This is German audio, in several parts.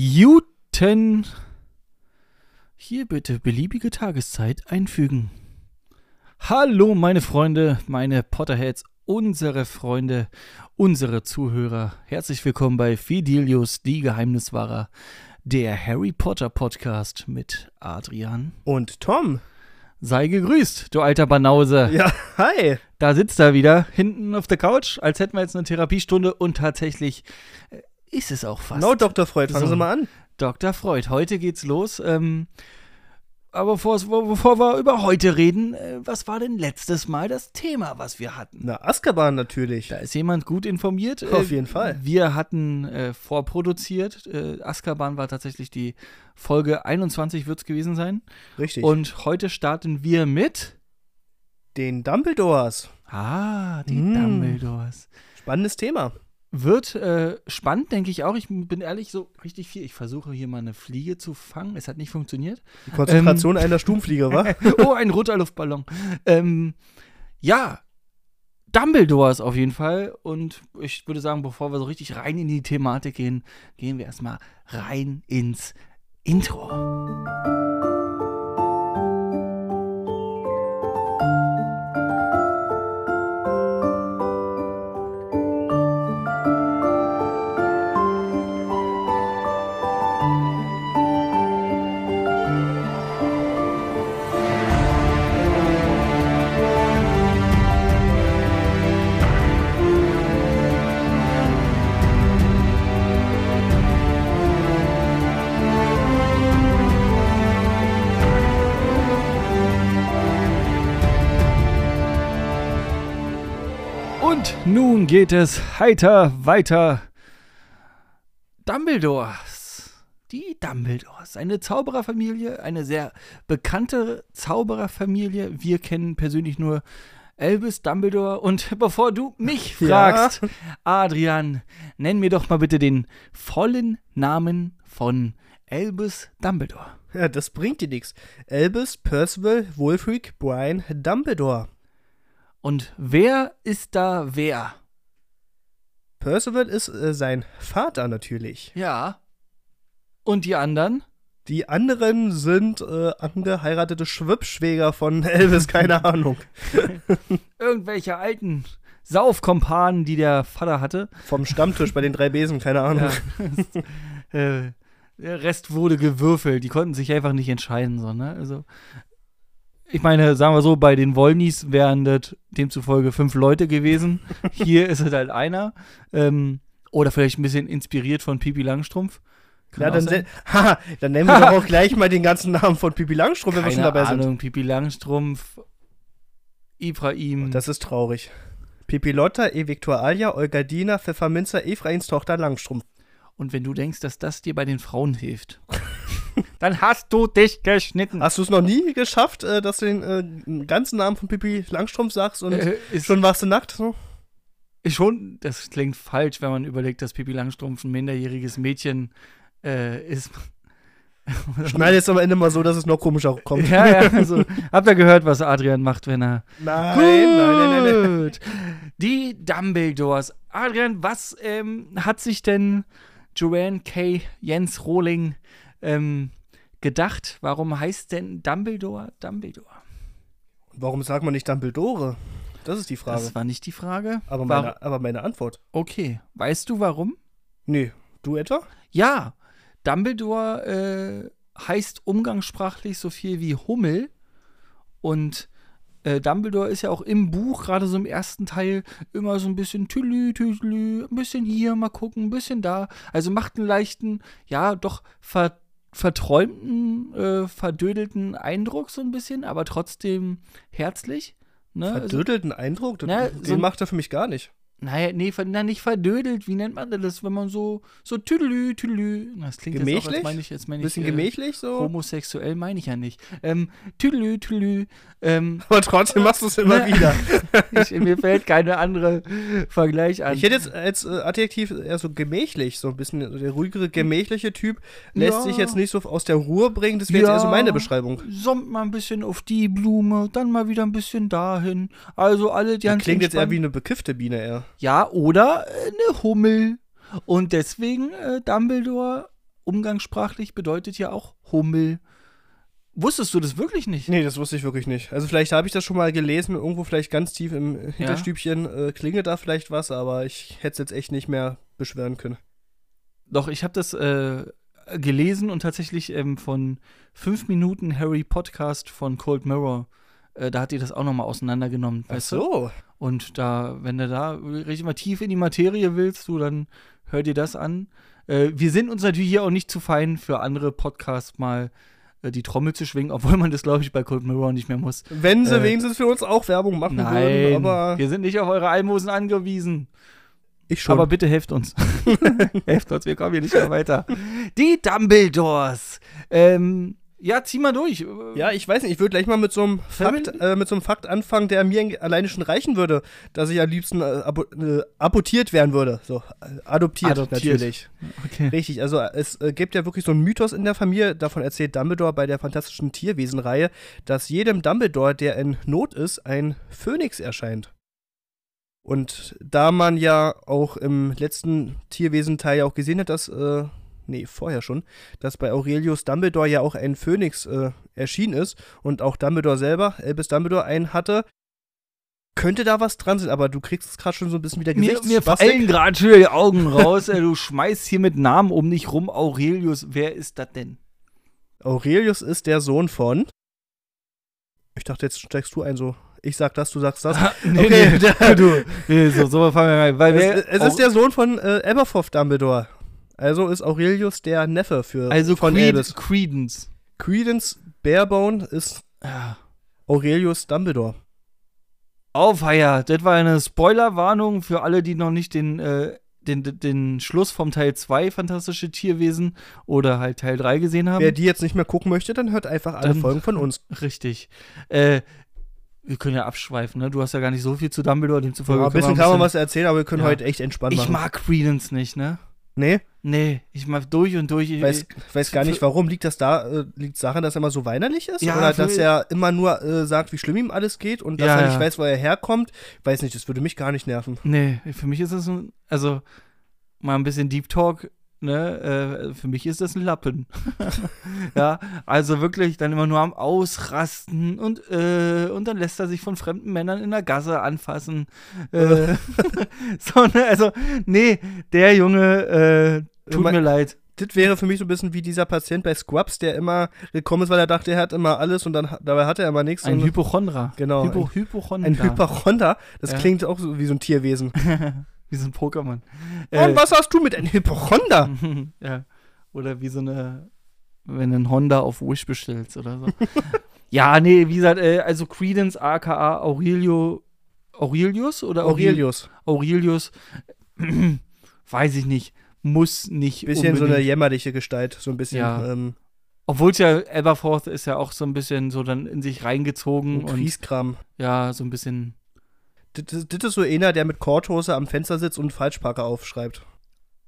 Juten. Hier bitte beliebige Tageszeit einfügen. Hallo, meine Freunde, meine Potterheads, unsere Freunde, unsere Zuhörer. Herzlich willkommen bei Fidelius, die Geheimniswahrer, der Harry Potter Podcast mit Adrian. Und Tom. Sei gegrüßt, du alter Banause. Ja, hi. Da sitzt er wieder, hinten auf der Couch, als hätten wir jetzt eine Therapiestunde und tatsächlich äh, ist es auch fast. No, Dr. Freud, fangen So. Sie mal an. Dr. Freud, heute geht's los. Ähm, aber bevor, bevor wir über heute reden, äh, was war denn letztes Mal das Thema, was wir hatten? Na, Azkaban natürlich. Da ist jemand gut informiert. Äh, Auf jeden Fall. Wir hatten äh, vorproduziert. Äh, Azkaban war tatsächlich die Folge 21 wird es gewesen sein. Richtig. Und heute starten wir mit. den Dumbledores. Ah, die Mm. Dumbledores. Spannendes Thema. Wird äh, spannend, denke ich auch. Ich bin ehrlich so richtig viel. Ich versuche hier mal eine Fliege zu fangen. Es hat nicht funktioniert. Die Konzentration Ähm. einer Stummfliege, wa? oh, ein roter Luftballon. Ähm, ja, Dumbledores auf jeden Fall. Und ich würde sagen, bevor wir so richtig rein in die Thematik gehen, gehen wir erstmal rein ins Intro. Und nun geht es heiter weiter. Dumbledores. Die Dumbledores. Eine Zaubererfamilie, eine sehr bekannte Zaubererfamilie. Wir kennen persönlich nur Albus Dumbledore. Und bevor du mich Ja. fragst, Adrian, nenn mir doch mal bitte den vollen Namen von Albus Dumbledore. Ja, das bringt dir nichts. Albus Percival Wulfric Brian Dumbledore. Und wer ist da wer? Percival ist äh, sein Vater natürlich. Ja. Und die anderen? Die anderen sind äh, angeheiratete Schwippschwäger von Elvis, keine Ahnung. Irgendwelche alten Saufkompanen, die der Vater hatte. Vom Stammtisch bei den drei Besen, keine Ahnung. Ja. äh, der Rest wurde gewürfelt. Die konnten sich einfach nicht entscheiden. So, ne? Also, ich meine, sagen wir so, bei den Wollnies wären das demzufolge fünf Leute gewesen. Hier ist es halt einer. Ähm, oder vielleicht ein bisschen inspiriert von Pipi Langstrumpf. Kann Ja, dann, se- ha, dann nennen wir doch auch gleich mal den ganzen Namen von Pipi Langstrumpf, wenn wir schon dabei sind. Ahnung, Pipi Langstrumpf, Ibrahim. Das ist traurig. Pipilotta, E. Victualia, Olgadina, Pfefferminzer, Ephraims Tochter Langstrumpf. Und wenn du denkst, dass das dir bei den Frauen hilft, dann hast du dich geschnitten. Hast du es noch nie geschafft, äh, dass du den äh, ganzen Namen von Pipi Langstrumpf sagst und Äh, ist schon warst du nackt? So? Ist schon, das klingt falsch, wenn man überlegt, dass Pippi Langstrumpf ein minderjähriges Mädchen äh, ist. Schneide jetzt am Ende mal so, dass es noch komischer kommt. ja, ja, also, habt ihr gehört, was Adrian macht, wenn er. Nein, nein, nein, nein, nein. Gut. Die Dumbledores. Adrian, was ähm, hat sich denn Joanne K. Jens Rohling ähm, gedacht? Warum heißt denn Dumbledore Dumbledore? Warum sagt man nicht Dumbledore? Das ist die Frage. Das war nicht die Frage. aber, meine, aber meine Antwort. Okay. Weißt du warum? Nee. Du etwa? Ja, Dumbledore äh, heißt umgangssprachlich so viel wie Hummel. Und äh, Dumbledore ist ja auch im Buch, gerade so im ersten Teil, immer so ein bisschen tülü, tülü, ein bisschen hier, mal gucken, ein bisschen da. Also macht einen leichten, ja, doch ver verträumten, äh, verdödelten Eindruck so ein bisschen, aber trotzdem herzlich. Ne? Also, Verdödelten Eindruck? Na, den so- macht er für mich gar nicht. Naja, nee, na, nicht verdödelt. Wie nennt man das, wenn man so, so tüdelü, tüdelü. Das klingt jetzt auch, als Gemächlich? meine ich, als meine ich, Bisschen äh, gemächlich so. Homosexuell meine ich ja nicht. Ähm, tüdelü, tüdelü. Ähm, Aber trotzdem machst du es immer wieder. ich, mir fällt keine andere Vergleich an. Ich hätte jetzt als äh, Adjektiv eher so gemächlich, so ein bisschen der ruhigere, gemächliche Typ. Lässt Ja. sich jetzt nicht so aus der Ruhe bringen. Das wäre jetzt eher so Ja. meine Beschreibung. Sommt mal ein bisschen auf die Blume, dann mal wieder ein bisschen dahin. Also alle die Das ganz klingt jetzt eher entspannt. wie eine bekiffte Biene eher. Ja, oder äh, eine Hummel. Und deswegen äh, Dumbledore umgangssprachlich bedeutet ja auch Hummel. Wusstest du das wirklich nicht? Nee, das wusste ich wirklich nicht. Also vielleicht habe ich das schon mal gelesen, irgendwo vielleicht ganz tief im Hinterstübchen äh, klingelt da vielleicht was, aber ich hätte es jetzt echt nicht mehr beschweren können. Doch, ich habe das äh, gelesen und tatsächlich ähm, von 5 Minuten Harry Podcast von Cold Mirror, äh, da hat die das auch nochmal auseinandergenommen. Ach weißt du? so. Und da, wenn du da richtig mal tief in die Materie willst, du, dann hör dir das an. Äh, wir sind uns natürlich hier auch nicht zu fein für andere Podcasts mal äh, die Trommel zu schwingen, obwohl man das, glaube ich, bei Cold Mirror nicht mehr muss. Wenn sie Äh, wenigstens für uns auch Werbung machen Nein, würden, aber wir sind nicht auf eure Almosen angewiesen. ich schon. Aber bitte helft uns. helft uns, wir kommen hier nicht mehr weiter. Die Dumbledores. Ähm, ja, zieh mal durch. ja, ich weiß nicht, ich würde gleich mal mit so einem? Fakt, äh, mit so einem Fakt anfangen, der mir alleine schon reichen würde, dass ich am liebsten äh, abo äh, abortiert werden würde. So, äh, adoptiert, Adoptiert. natürlich. Okay. Richtig, also es äh, gibt ja wirklich so einen Mythos in der Familie, davon erzählt Dumbledore bei der fantastischen Tierwesenreihe, dass jedem Dumbledore, der in Not ist, ein Phönix erscheint. Und da man ja auch im letzten Tierwesenteil ja auch gesehen hat, dass, äh, nee, vorher schon, dass bei Aurelius Dumbledore ja auch ein Phönix äh, erschienen ist und auch Dumbledore selber, Albus Dumbledore, einen hatte, könnte da was dran sein, aber du kriegst es gerade schon so ein bisschen wieder Mir, Gesichts mir fallen gerade schon die Augen raus. du schmeißt hier mit Namen um dich rum. Aurelius, wer ist das denn? Aurelius ist der Sohn von. Ich dachte, jetzt steigst du ein so. Ich sag das, du sagst das. nee, Okay, nee, du. Nee, so, so fangen wir rein. Weil Es, es ist der Sohn von äh, Aberforth Dumbledore. Also ist Aurelius der Neffe für also von Creed, Albus. Credence. Credence Barebone ist Ja. Aurelius Dumbledore. Aufheier, das war eine Spoilerwarnung für alle, die noch nicht den, äh, den, den, Schluss vom Teil 2 Fantastische Tierwesen oder halt Teil 3 gesehen haben. Wer die jetzt nicht mehr gucken möchte, dann hört einfach alle Dann- Folgen von uns. Richtig. Äh, wir können ja abschweifen, ne? Du hast ja gar nicht so viel zu Dumbledore, demzufolge. Ja, ein bisschen kann man was erzählen, aber wir können Ja. heute echt entspannt Ich machen. mag Credence nicht, ne? Nee, Nee, ich mag durch und durch. ich weiß, weiß gar nicht, warum. Liegt das da, äh, liegt es daran, dass er immer so weinerlich ist? Ja, Oder dass er immer nur äh, sagt, wie schlimm ihm alles geht und dass Ja, er nicht ja. weiß, wo er herkommt? Weiß nicht, das würde mich gar nicht nerven. Nee, für mich ist das ein, also mal ein bisschen Deep Talk, ne? Äh, für mich ist das ein Lappen. ja, also wirklich dann immer nur am Ausrasten und, äh, und dann lässt er sich von fremden Männern in der Gasse anfassen. Äh, so, ne, also, nee, der Junge, äh, tut mir leid. Das wäre für mich so ein bisschen wie dieser Patient bei Scrubs, der immer gekommen ist, weil er dachte, er hat immer alles und dann dabei hat er immer nichts. Ein Hypochondra. Genau, Hypo, ein- Hypochondra. ein Hypochonder. Das Ja. klingt auch so wie so ein Tierwesen. Wie so ein Pokémon. und was hast du mit einem Hypochonder? ja. Oder wie so eine, wenn du einen Honda auf Wish bestellst oder so. ja, nee, wie gesagt, äh, also Credence aka Aurelio, Aurelius oder Aurel- Aurelius. Aurelius, weiß ich nicht, muss nicht Bisschen so eine unbedingt. jämmerliche Gestalt. So ein bisschen. Ja. Ähm, Obwohl es ja, Aberforth ist ja auch so ein bisschen so dann in sich reingezogen ein und Kriegskram. ja, so ein bisschen, Das, ist so einer, der mit Korthose am Fenster sitzt und Falschparker aufschreibt.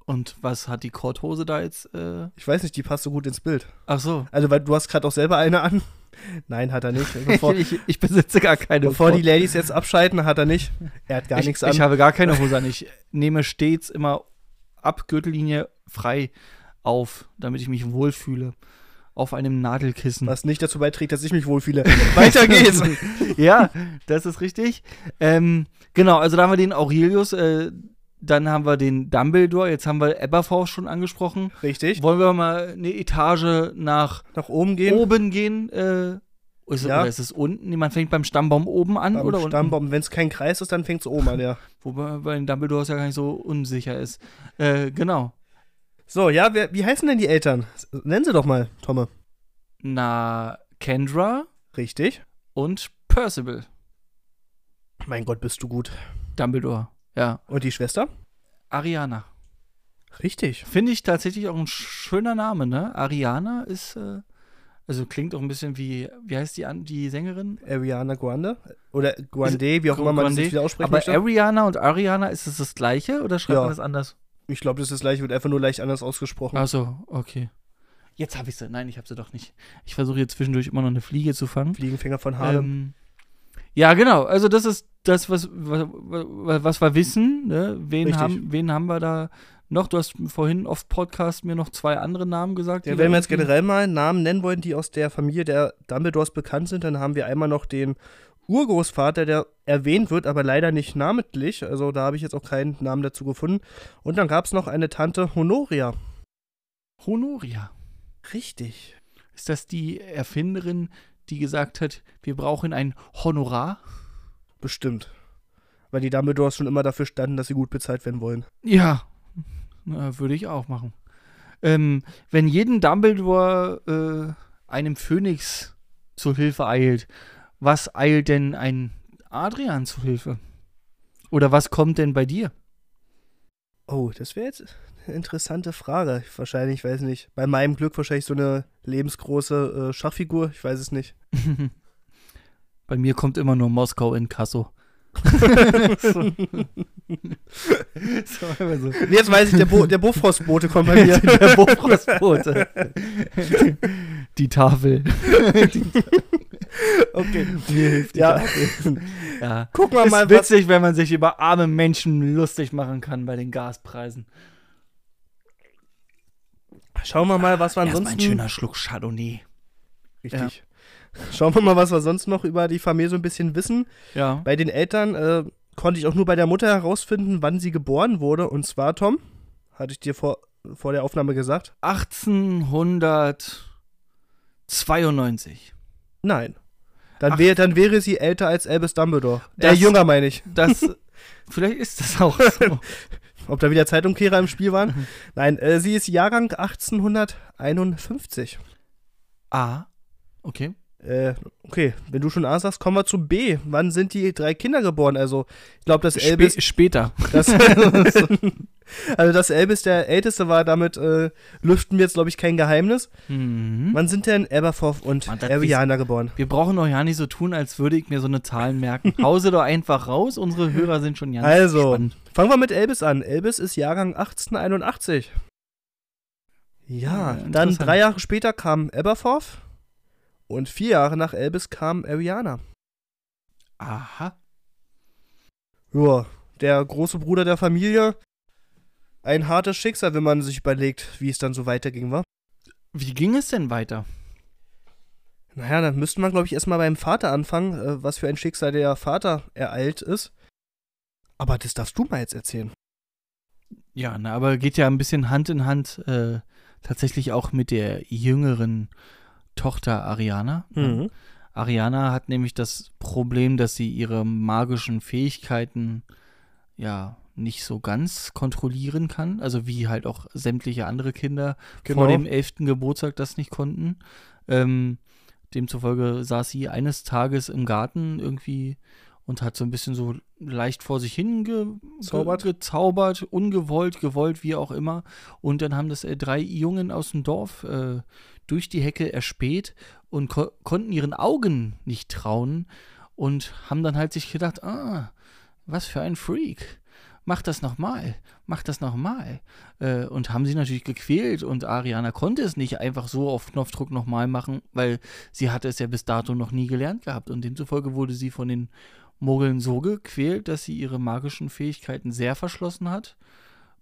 und was hat die Korthose da jetzt, äh, Ich weiß nicht, die passt so gut ins Bild. ach so. Also, weil du hast gerade auch selber eine an. Nein, hat er nicht. Bevor, ich, ich besitze gar keine bevor die Ladies jetzt abschalten, hat er nicht. Er hat gar ich, nichts an. Ich habe gar keine Hose an. Ich nehme stets immer ab Gürtellinie frei auf, damit ich mich wohlfühle. Auf einem Nadelkissen. was nicht dazu beiträgt, dass ich mich wohlfühle. Weiter geht's. ja, das ist richtig. Ähm, genau, also da haben wir den Aurelius, äh, dann haben wir den Dumbledore, jetzt haben wir Aberforth schon angesprochen. Richtig. Wollen wir mal eine Etage nach Nach oben gehen. oben gehen? Äh, ist, Ja. Oder ist es unten? Nee, Man fängt beim Stammbaum oben an Am oder? Stammbaum. Wenn es kein Kreis ist, dann fängt es oben an, ja. Wobei bei den Dumbledores ja gar nicht so unsicher ist. Äh, genau. So, ja, wer, wie heißen denn die Eltern? Nennen sie doch mal, Tomme. Na, Kendra Richtig. und Percival. Mein Gott, bist du gut. Dumbledore. Ja. Und die Schwester? Ariana. Richtig. Finde ich tatsächlich auch ein schöner Name, ne? Ariana ist, äh, also klingt auch ein bisschen wie, wie heißt die, die Sängerin? Ariana Grande. Oder Grande, wie auch immer man das Grande. jetzt wieder aussprechen Aber möchte. Ariana und Ariana, ist es das gleiche oder schreibt Ja. man das anders? Ich glaube, das ist gleich, wird einfach nur leicht anders ausgesprochen. Ach so, okay. Jetzt habe ich sie. Nein, ich habe sie doch nicht. Ich versuche jetzt zwischendurch immer noch eine Fliege zu fangen. Fliegenfänger von Harlem. Ähm, ja, genau. Also das ist das, was, was, was wir wissen. Ne? Wen, Richtig. haben, wen haben wir da noch? Du hast vorhin auf Podcast mir noch zwei andere Namen gesagt. Ja, wenn wir jetzt generell mal Namen nennen wollen, die aus der Familie der Dumbledores bekannt sind, dann haben wir einmal noch den Urgroßvater, der erwähnt wird, aber leider nicht namentlich. Also da habe ich jetzt auch keinen Namen dazu gefunden. Und dann gab es noch eine Tante Honoria. Honoria. Richtig. Ist das die Erfinderin, die gesagt hat, wir brauchen ein Honorar? Bestimmt. Weil die Dumbledores schon immer dafür standen, dass sie gut bezahlt werden wollen. Ja, Na, würde ich auch machen. Ähm, wenn jeden Dumbledore äh, einem Phönix zur Hilfe eilt, was eilt denn ein Adrian zur Hilfe? Oder was kommt denn bei dir? Oh, das wäre jetzt eine interessante Frage. Wahrscheinlich, ich weiß nicht. Bei meinem Glück wahrscheinlich so eine lebensgroße äh, Schachfigur. Ich weiß es nicht. bei mir kommt immer nur Moskau in Kasso. So. so. Jetzt weiß ich, der, Bo der Bofrostbote kommt bei mir. Der Bofrostbote. Die Tafel. okay. Mir hilft die Ja. Tafel. Ja. Gucken wir Ist mal, was. witzig, wenn man sich über arme Menschen lustig machen kann bei den Gaspreisen. Schauen wir mal, was wir Erstmal ansonsten. ein schöner Schluck Chardonnay. Richtig. Schauen wir mal, was wir sonst noch über die Familie so ein bisschen wissen. Ja. Bei den Eltern äh, konnte ich auch nur bei der Mutter herausfinden, wann sie geboren wurde. Und zwar, Tom, hatte ich dir vor, vor der Aufnahme gesagt. 1892. Nein. Dann, Ach. wär, dann wäre sie älter als Albus Dumbledore. Äh, Das- jünger, meine ich. Das. vielleicht ist das auch so. Ob da wieder Zeitumkehrer im Spiel waren? Nein, äh, sie ist Jahrgang 1851. A. Okay. Äh, okay, wenn du schon A sagst, kommen wir zu B. Wann sind die drei Kinder geboren? Also, ich glaube, das Elbis, Spä später. das, also das Elbis der Älteste war, damit äh, lüften wir jetzt, glaube ich, kein Geheimnis. Mhm. Wann sind denn Aberforth und Ariana geboren? Wir brauchen doch ja nicht so tun, als würde ich mir so eine Zahlen merken. Hause doch einfach raus. Unsere Hörer sind schon ganz Also, spannend. fangen wir mit Elbis an. Elbis ist Jahrgang 1881. Ja, Ja, dann drei Jahre später kam Aberforth und vier Jahre nach Elbis kam Ariana. Aha. Ja, der große Bruder der Familie. Ein hartes Schicksal, wenn man sich überlegt, wie es dann so weiterging, war. Wie ging es denn weiter? Naja, dann müsste man, glaube ich, erstmal beim Vater anfangen, äh, was für ein Schicksal der Vater ereilt ist. Aber das darfst du mal jetzt erzählen. Ja, na, aber geht ja ein bisschen Hand in Hand äh, tatsächlich auch mit der jüngeren Tochter Ariana. Mhm. Ariana hat nämlich das Problem, dass sie ihre magischen Fähigkeiten ja nicht so ganz kontrollieren kann. Also wie halt auch sämtliche andere Kinder vor dem elften Geburtstag das nicht konnten. Ähm, demzufolge saß sie eines Tages im Garten irgendwie und hat so ein bisschen so leicht vor sich hin ge Zaubert. ge gezaubert, ungewollt, gewollt, wie auch immer. Und dann haben das äh, drei Jungen aus dem Dorf äh, durch die Hecke erspäht und ko konnten ihren Augen nicht trauen und haben dann halt sich gedacht, ah, was für ein Freak. Mach das nochmal, mach das nochmal. Äh, und haben sie natürlich gequält und Ariana konnte es nicht einfach so auf Knopfdruck nochmal machen, weil sie hatte es ja bis dato noch nie gelernt gehabt. Und demzufolge wurde sie von den Mogeln so gequält, dass sie ihre magischen Fähigkeiten sehr verschlossen hat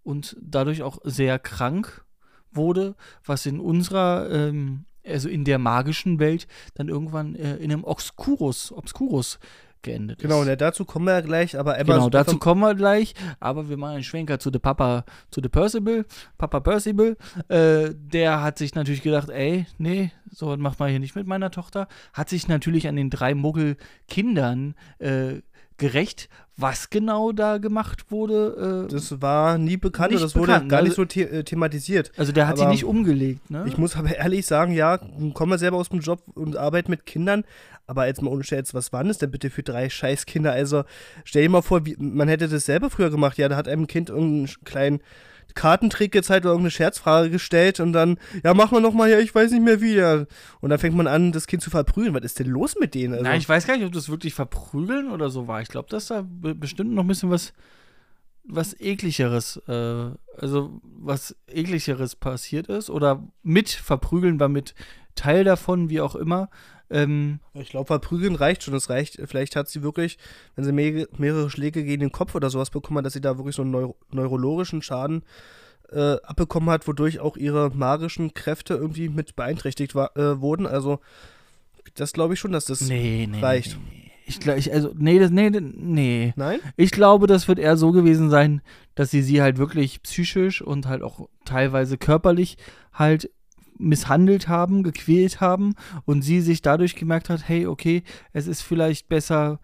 und dadurch auch sehr krank wurde, was in unserer, ähm, also in der magischen Welt dann irgendwann äh, in einem Obscurus, Obscurus geendet Genau, ist. und dazu kommen wir ja gleich, aber Emma Genau, dazu kommen wir gleich, aber wir machen einen Schwenker zu der Papa, zu der Percival, Papa Percival, äh, der hat sich natürlich gedacht, ey, nee, so was macht man hier nicht mit meiner Tochter, hat sich natürlich an den drei Muggel-Kindern äh, gerecht, was genau da gemacht wurde, äh, Das war nie bekannt das wurde bekannt, gar also- nicht so the äh, thematisiert. also der hat aber nicht umgelegt, ne? Ich muss aber ehrlich sagen, ja, komme selber aus dem Job und arbeite mit Kindern, aber jetzt mal ohne Scherz, was waren es denn bitte für drei Scheißkinder? Also stell dir mal vor, wie, man hätte das selber früher gemacht. Ja, da hat einem Kind irgendeinen kleinen Kartentrick gezeigt oder irgendeine Scherzfrage gestellt und dann, ja, mach mal nochmal, ja, ich weiß nicht mehr wie. Und dann fängt man an, das Kind zu verprügeln. Was ist denn los mit denen? Also, Na, ich weiß gar nicht, ob das wirklich verprügeln oder so war. Ich glaube, dass da be bestimmt noch ein bisschen was, was ekligeres, äh, also was ekligeres passiert ist. Oder mit verprügeln war mit Teil davon, wie auch immer. Ähm, Ich glaube, verprügeln reicht schon. Es reicht, vielleicht hat sie wirklich, wenn sie mehrere, mehrere Schläge gegen den Kopf oder sowas bekommen hat, dass sie da wirklich so einen Neu neurologischen Schaden äh, abbekommen hat, wodurch auch ihre magischen Kräfte irgendwie mit beeinträchtigt war, äh, wurden. Also das glaube ich schon, dass das nee, nee, reicht. Nee, nee. Ich glaube, also, nee, das, nee, nee. Nein? Ich glaube, das wird eher so gewesen sein, dass sie sie halt wirklich psychisch und halt auch teilweise körperlich halt misshandelt haben, gequält haben und sie sich dadurch gemerkt hat, hey, okay, es ist vielleicht besser,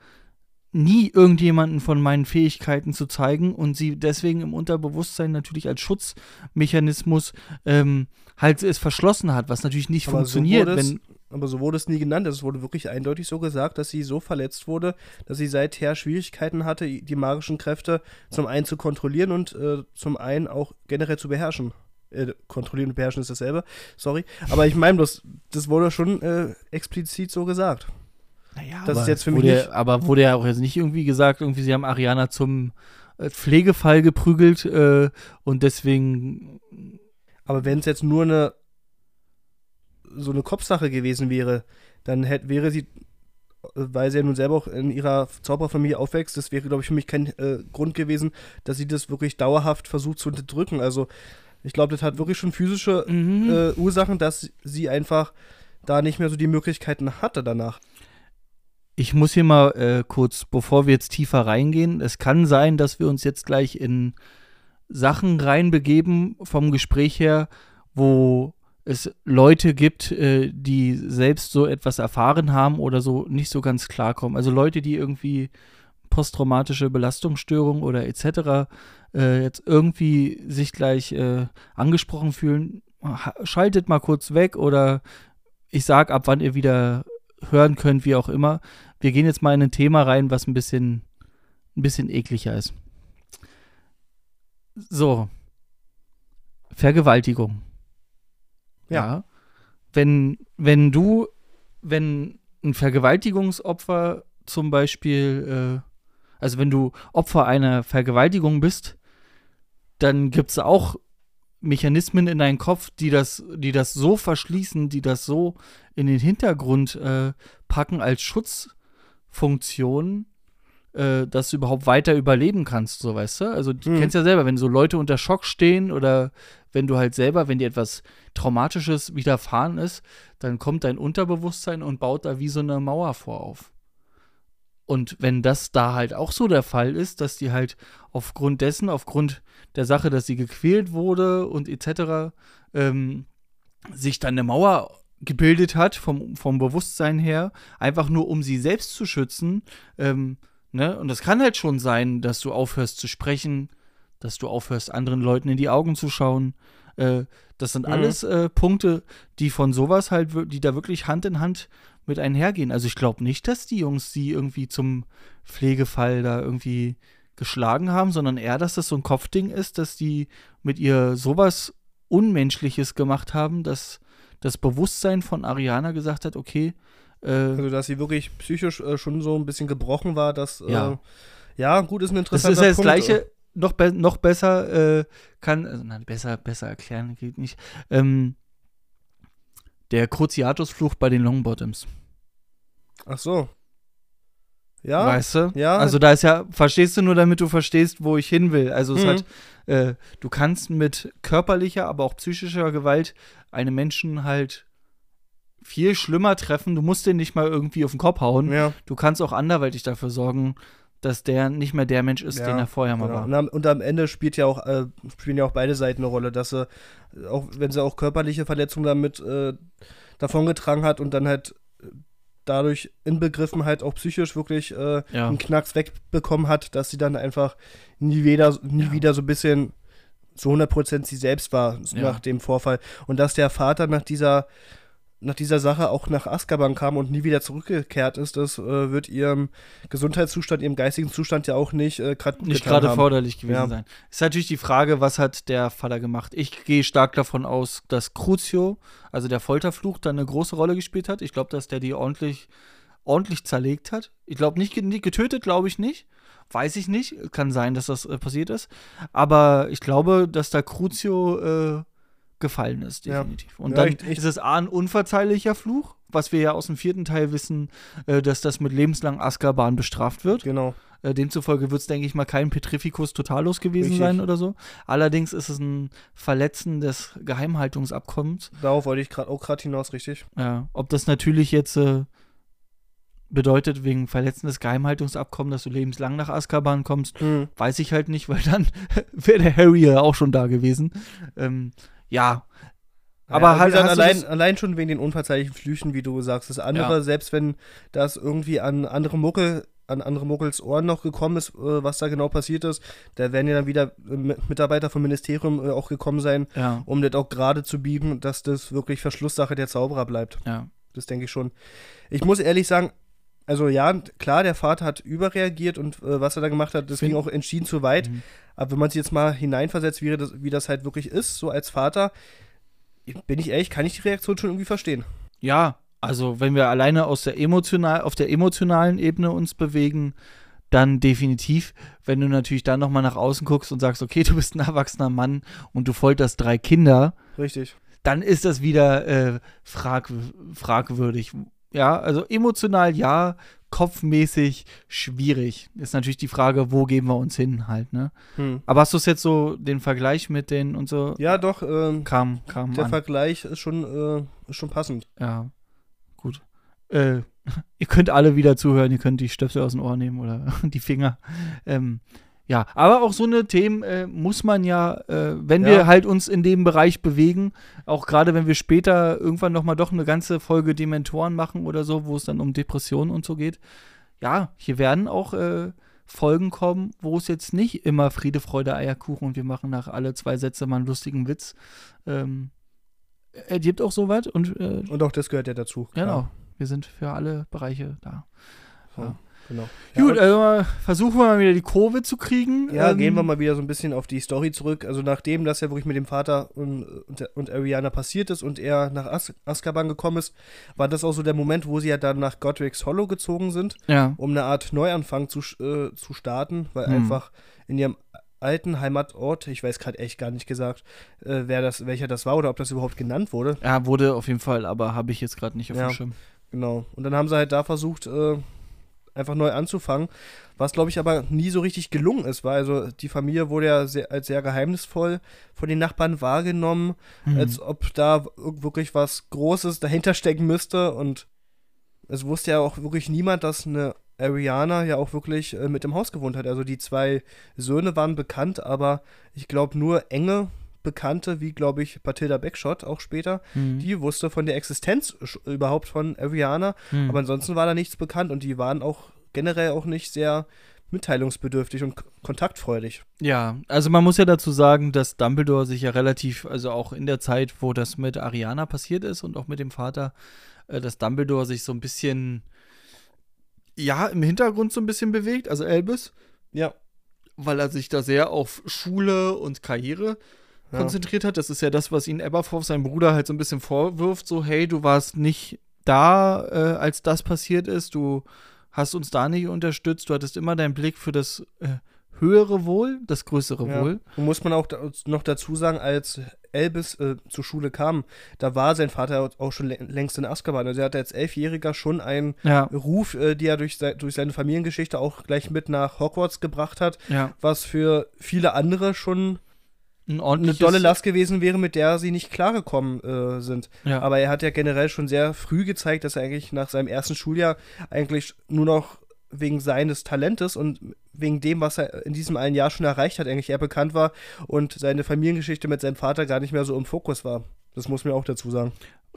nie irgendjemanden von meinen Fähigkeiten zu zeigen und sie deswegen im Unterbewusstsein natürlich als Schutzmechanismus ähm, halt es verschlossen hat, was natürlich nicht Aber funktioniert, so wenn aber so wurde es nie genannt. Es wurde wirklich eindeutig so gesagt, dass sie so verletzt wurde, dass sie seither Schwierigkeiten hatte, die magischen Kräfte zum einen zu kontrollieren und äh, zum einen auch generell zu beherrschen. Äh, kontrollieren und beherrschen ist dasselbe, sorry. Aber ich meine, das, das wurde schon äh, explizit so gesagt. Naja, das aber ist jetzt für mich wurde, nicht- aber wurde ja auch jetzt nicht irgendwie gesagt, irgendwie sie haben Ariana zum äh, Pflegefall geprügelt äh, und deswegen Aber wenn es jetzt nur eine so eine Kopfsache gewesen wäre, dann hätte, wäre sie, weil sie ja nun selber auch in ihrer Zauberfamilie aufwächst, das wäre, glaube ich, für mich kein äh, Grund gewesen, dass sie das wirklich dauerhaft versucht zu unterdrücken. Also ich glaube, das hat wirklich schon physische Mhm. äh, Ursachen, dass sie einfach da nicht mehr so die Möglichkeiten hatte danach. Ich muss hier mal äh, kurz, bevor wir jetzt tiefer reingehen, es kann sein, dass wir uns jetzt gleich in Sachen reinbegeben vom Gespräch her, wo es Leute gibt, äh, die selbst so etwas erfahren haben oder so nicht so ganz klarkommen. Also Leute, die irgendwie posttraumatische Belastungsstörung oder etc. Äh, jetzt irgendwie sich gleich äh, angesprochen fühlen, ha- schaltet mal kurz weg oder ich sag ab, wann ihr wieder hören könnt, wie auch immer. Wir gehen jetzt mal in ein Thema rein, was ein bisschen, ein bisschen ekliger ist. So. Vergewaltigung. Ja. Wenn, wenn du, wenn ein Vergewaltigungsopfer zum Beispiel, äh, also wenn du Opfer einer Vergewaltigung bist, dann gibt es auch Mechanismen in deinem Kopf, die das, die das so verschließen, die das so in den Hintergrund äh, packen als Schutzfunktion, äh, dass du überhaupt weiter überleben kannst, so weißt du? Also du Mhm. kennst ja selber, wenn so Leute unter Schock stehen oder wenn du halt selber, wenn dir etwas Traumatisches widerfahren ist, dann kommt dein Unterbewusstsein und baut da wie so eine Mauer vor auf. Und wenn das da halt auch so der Fall ist, dass die halt aufgrund dessen, aufgrund der Sache, dass sie gequält wurde und etc., ähm, sich dann eine Mauer gebildet hat vom, vom Bewusstsein her, einfach nur um sie selbst zu schützen. Ähm, ne? Und das kann halt schon sein, dass du aufhörst zu sprechen, dass du aufhörst, anderen Leuten in die Augen zu schauen. Äh, das sind Mhm. alles äh, Punkte, die von sowas halt, die da wirklich Hand in Hand mit einhergehen. Also ich glaube nicht, dass die Jungs sie irgendwie zum Pflegefall da irgendwie geschlagen haben, sondern eher, dass das so ein Kopfding ist, dass die mit ihr sowas Unmenschliches gemacht haben, dass das Bewusstsein von Ariana gesagt hat, okay, äh, Also dass sie wirklich psychisch äh, schon so ein bisschen gebrochen war, dass Ja. äh, ja gut ist ein das interessanter ist ja das Punkt. Gleiche, noch, be noch besser äh, kann, also nein, besser, besser erklären geht nicht. Ähm, der Cruciatus-Fluch bei den Longbottoms. Ach so. Ja. Weißt du? Ja. Also da ist ja, verstehst du nur, damit du verstehst, wo ich hin will. Also es Mhm. hat, äh, du kannst mit körperlicher, aber auch psychischer Gewalt einen Menschen halt viel schlimmer treffen. Du musst den nicht mal irgendwie auf den Kopf hauen. ja. Du kannst auch anderweitig dafür sorgen, dass der nicht mehr der Mensch ist, Ja, den er vorher mal Genau. war. Und, am, Ende spielt ja auch, äh, spielen ja auch beide Seiten eine Rolle, dass sie, auch wenn sie auch körperliche Verletzungen damit äh, davongetragen hat und dann halt äh, dadurch inbegriffen halt auch psychisch wirklich äh, Ja. einen Knacks wegbekommen hat, dass sie dann einfach nie wieder, nie Ja. wieder so ein bisschen zu 100% sie selbst war nach dem Vorfall. Und dass der Vater nach dieser nach dieser Sache auch nach Azkaban kam und nie wieder zurückgekehrt ist, das äh, wird ihrem Gesundheitszustand, ihrem geistigen Zustand ja auch nicht äh, gerade nicht gerade förderlich gewesen Ja. sein. Ist natürlich die Frage, was hat der Vater gemacht? Ich gehe stark davon aus, dass Crucio, also der Folterfluch, da eine große Rolle gespielt hat. Ich glaube, dass der die ordentlich, ordentlich zerlegt hat. Ich glaube nicht, nicht getötet, glaube ich nicht. Weiß ich nicht. Kann sein, dass das äh, passiert ist. Aber ich glaube, dass da Crucio äh, gefallen ist, Ja. definitiv. Und Ja, dann ich- ich- ist es A, ein unverzeihlicher Fluch, was wir ja aus dem vierten Teil wissen, äh, dass das mit lebenslang Azkaban bestraft wird. Genau. Äh, demzufolge wird es, denke ich mal, kein Petrificus totalus gewesen Richtig. sein oder so. Allerdings ist es ein Verletzen des Geheimhaltungsabkommens. Darauf wollte ich grad, auch gerade hinaus, richtig? Ja, ob das natürlich jetzt äh, bedeutet, wegen Verletzen des Geheimhaltungsabkommens, dass du lebenslang nach Azkaban kommst, Hm. weiß ich halt nicht, weil dann wäre der Harry ja auch schon da gewesen. Ähm, ja, Aber ja, halt wie gesagt, allein, allein schon wegen den unverzeihlichen Flüchen, wie du sagst. Das andere, Ja. selbst wenn das irgendwie an andere Muckel, an andere Muggels Ohren noch gekommen ist, äh, was da genau passiert ist, da werden ja dann wieder äh, Mi- Mitarbeiter vom Ministerium äh, auch gekommen sein, ja, um das auch gerade zu biegen, dass das wirklich Verschlusssache der Zauberer bleibt. ja. Das denke ich schon. Ich muss ehrlich sagen, also ja, klar, der Vater hat überreagiert und äh, was er da gemacht hat, das Find- ging auch entschieden zu weit. Mhm. Aber wenn man sich jetzt mal hineinversetzt, wie das, wie das halt wirklich ist, so als Vater, bin ich ehrlich, kann ich die Reaktion schon irgendwie verstehen. Ja, also wenn wir alleine aus der emotional, auf der emotionalen Ebene uns bewegen, dann definitiv. Wenn du natürlich dann nochmal nach außen guckst und sagst, okay, du bist ein erwachsener Mann und du folterst drei Kinder, Richtig. dann ist das wieder äh, frag, fragwürdig. Ja, also emotional ja, kopfmäßig schwierig. Ist natürlich die Frage, wo geben wir uns hin halt, ne? Hm. Aber hast du es jetzt so, den Vergleich mit den und so? Ja, doch, ähm, Kam, kam der an. Vergleich ist schon, äh, ist schon passend. Ja, gut. Äh, ihr könnt alle wieder zuhören, ihr könnt die Stöpsel aus dem Ohr nehmen oder die Finger. Ähm, ja, aber auch so eine Themen äh, muss man ja, äh, wenn Ja. wir halt uns in dem Bereich bewegen, auch gerade wenn wir später irgendwann nochmal doch eine ganze Folge Dementoren machen oder so, wo es dann um Depressionen und so geht. Ja, hier werden auch äh, Folgen kommen, wo es jetzt nicht immer Friede, Freude, Eierkuchen und wir machen nach alle zwei Sätze mal einen lustigen Witz. Ähm, er gibt auch sowas und äh, Und auch das gehört ja dazu. klar. Genau. Wir sind für alle Bereiche da. So, Ja. Genau. Gut, und- also mal versuchen wir mal wieder die Kurve zu kriegen. Ja, Ähm, gehen wir mal wieder so ein bisschen auf die Story zurück. Also nachdem das ja wirklich mit dem Vater und, und, und Ariana passiert ist und er nach As Azkaban gekommen ist, war das auch so der Moment, wo sie ja dann nach Godric's Hollow gezogen sind, Ja, um eine Art Neuanfang zu, sch- äh, zu starten, weil Hm. einfach in ihrem alten Heimatort, ich weiß gerade echt gar nicht gesagt, äh, wer das, welcher das war oder ob das überhaupt genannt wurde. ja, wurde auf jeden Fall, aber habe ich jetzt gerade nicht auf Ja. dem Schirm. Genau. Und dann haben sie halt da versucht, äh, einfach neu anzufangen, was glaube ich aber nie so richtig gelungen ist, weil also die Familie wurde ja sehr, als sehr geheimnisvoll von den Nachbarn wahrgenommen, Hm. als ob da ir- wirklich was Großes dahinter stecken müsste und es wusste ja auch wirklich niemand, dass eine Ariana ja auch wirklich äh, mit im Haus gewohnt hat. Also die zwei Söhne waren bekannt, aber ich glaube nur enge Bekannte, wie glaube ich Bathilda Backshot auch später, Hm. die wusste von der Existenz überhaupt von Ariana, Hm. aber ansonsten war da nichts bekannt und die waren auch generell auch nicht sehr mitteilungsbedürftig und kontaktfreudig. Ja, also man muss ja dazu sagen, dass Dumbledore sich ja relativ, also auch in der Zeit, wo das mit Ariana passiert ist und auch mit dem Vater, äh, dass Dumbledore sich so ein bisschen, ja, im Hintergrund so ein bisschen bewegt, also Albus, Ja. weil er sich da sehr auf Schule und Karriere Ja. konzentriert hat. Das ist ja das, was ihn Aberforth, sein Bruder, halt so ein bisschen vorwirft, so, hey, du warst nicht da, äh, als das passiert ist, du hast uns da nicht unterstützt, du hattest immer deinen Blick für das äh, höhere Wohl, das größere Ja. Wohl. Und muss man auch da, noch dazu sagen, als Elvis äh, zur Schule kam, da war sein Vater auch schon lä- längst in Azkaban. Also er hatte als Elfjähriger schon einen Ja, Ruf, äh, die er durch, sei, durch seine Familiengeschichte auch gleich mit nach Hogwarts gebracht hat, ja. was für viele andere schon Ein eine dolle Last gewesen wäre, mit der sie nicht klargekommen äh, sind. Ja. Aber er hat ja generell schon sehr früh gezeigt, dass er eigentlich nach seinem ersten Schuljahr eigentlich nur noch wegen seines Talentes und wegen dem, was er in diesem einen Jahr schon erreicht hat, eigentlich eher bekannt war und seine Familiengeschichte mit seinem Vater gar nicht mehr so im Fokus war. Das muss man auch dazu sagen.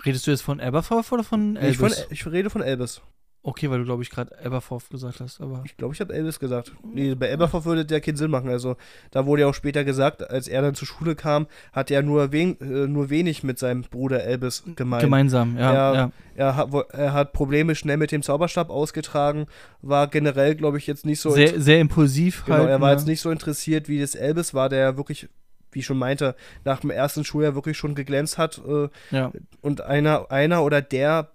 Redest du jetzt von Aberforth oder von Ich, Elvis? von, ich rede von Elvis. Okay, weil du, glaube ich, gerade Aberforth gesagt hast, aber. Ich glaube, ich habe Elvis gesagt. Nee, bei Elberforth würde der keinen Sinn machen. Also, da wurde ja auch später gesagt, als er dann zur Schule kam, hat er nur, wen, äh, nur wenig mit seinem Bruder Elvis gemeint. Gemeinsam, ja. Ja, ja. Er hat, er hat Probleme schnell mit dem Zauberstab ausgetragen, war generell, glaube ich, jetzt nicht so. sehr, sehr impulsiv genau, halt. er war ne? jetzt nicht so interessiert, wie das Elvis war, der ja wirklich, wie ich schon meinte, nach dem ersten Schuljahr wirklich schon geglänzt hat. Äh, Ja, und einer, einer oder der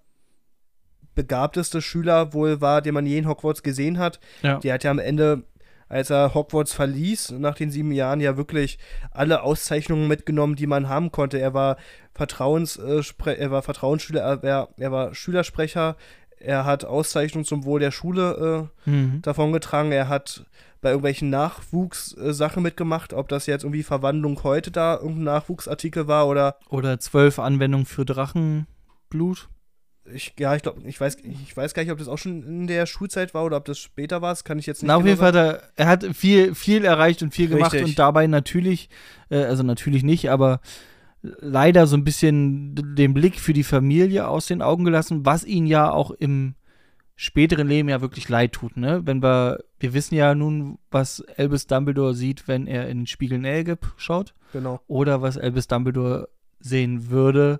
begabteste Schüler wohl war, den man je in Hogwarts gesehen hat. ja. Der hat ja am Ende, als er Hogwarts verließ, nach den sieben Jahren, ja wirklich alle Auszeichnungen mitgenommen, die man haben konnte. Er war, Vertrauens, äh, er war Vertrauensschüler, er war, er war Schülersprecher, Er hat Auszeichnungen zum Wohl der Schule äh, Mhm. davongetragen. Er hat bei irgendwelchen Nachwuchssachen mitgemacht, ob das jetzt irgendwie Verwandlung heute da irgendein Nachwuchsartikel war oder Oder zwölf Anwendungen für Drachenblut. Ich, ja, ich glaube, ich weiß, ich weiß gar nicht, ob das auch schon in der Schulzeit war oder ob das später war. Das kann ich jetzt nicht Na, auf genau jeden Fall, hat er, er hat viel, viel erreicht und viel gemacht Richtig. und dabei natürlich, äh, also natürlich nicht, aber leider so ein bisschen den Blick für die Familie aus den Augen gelassen, was ihn ja auch im späteren Leben ja wirklich leid tut, ne? Wenn wir, wir wissen ja nun, was Albus Dumbledore sieht, wenn er in den Spiegel Nelgeb schaut, Genau. oder was Albus Dumbledore sehen würde,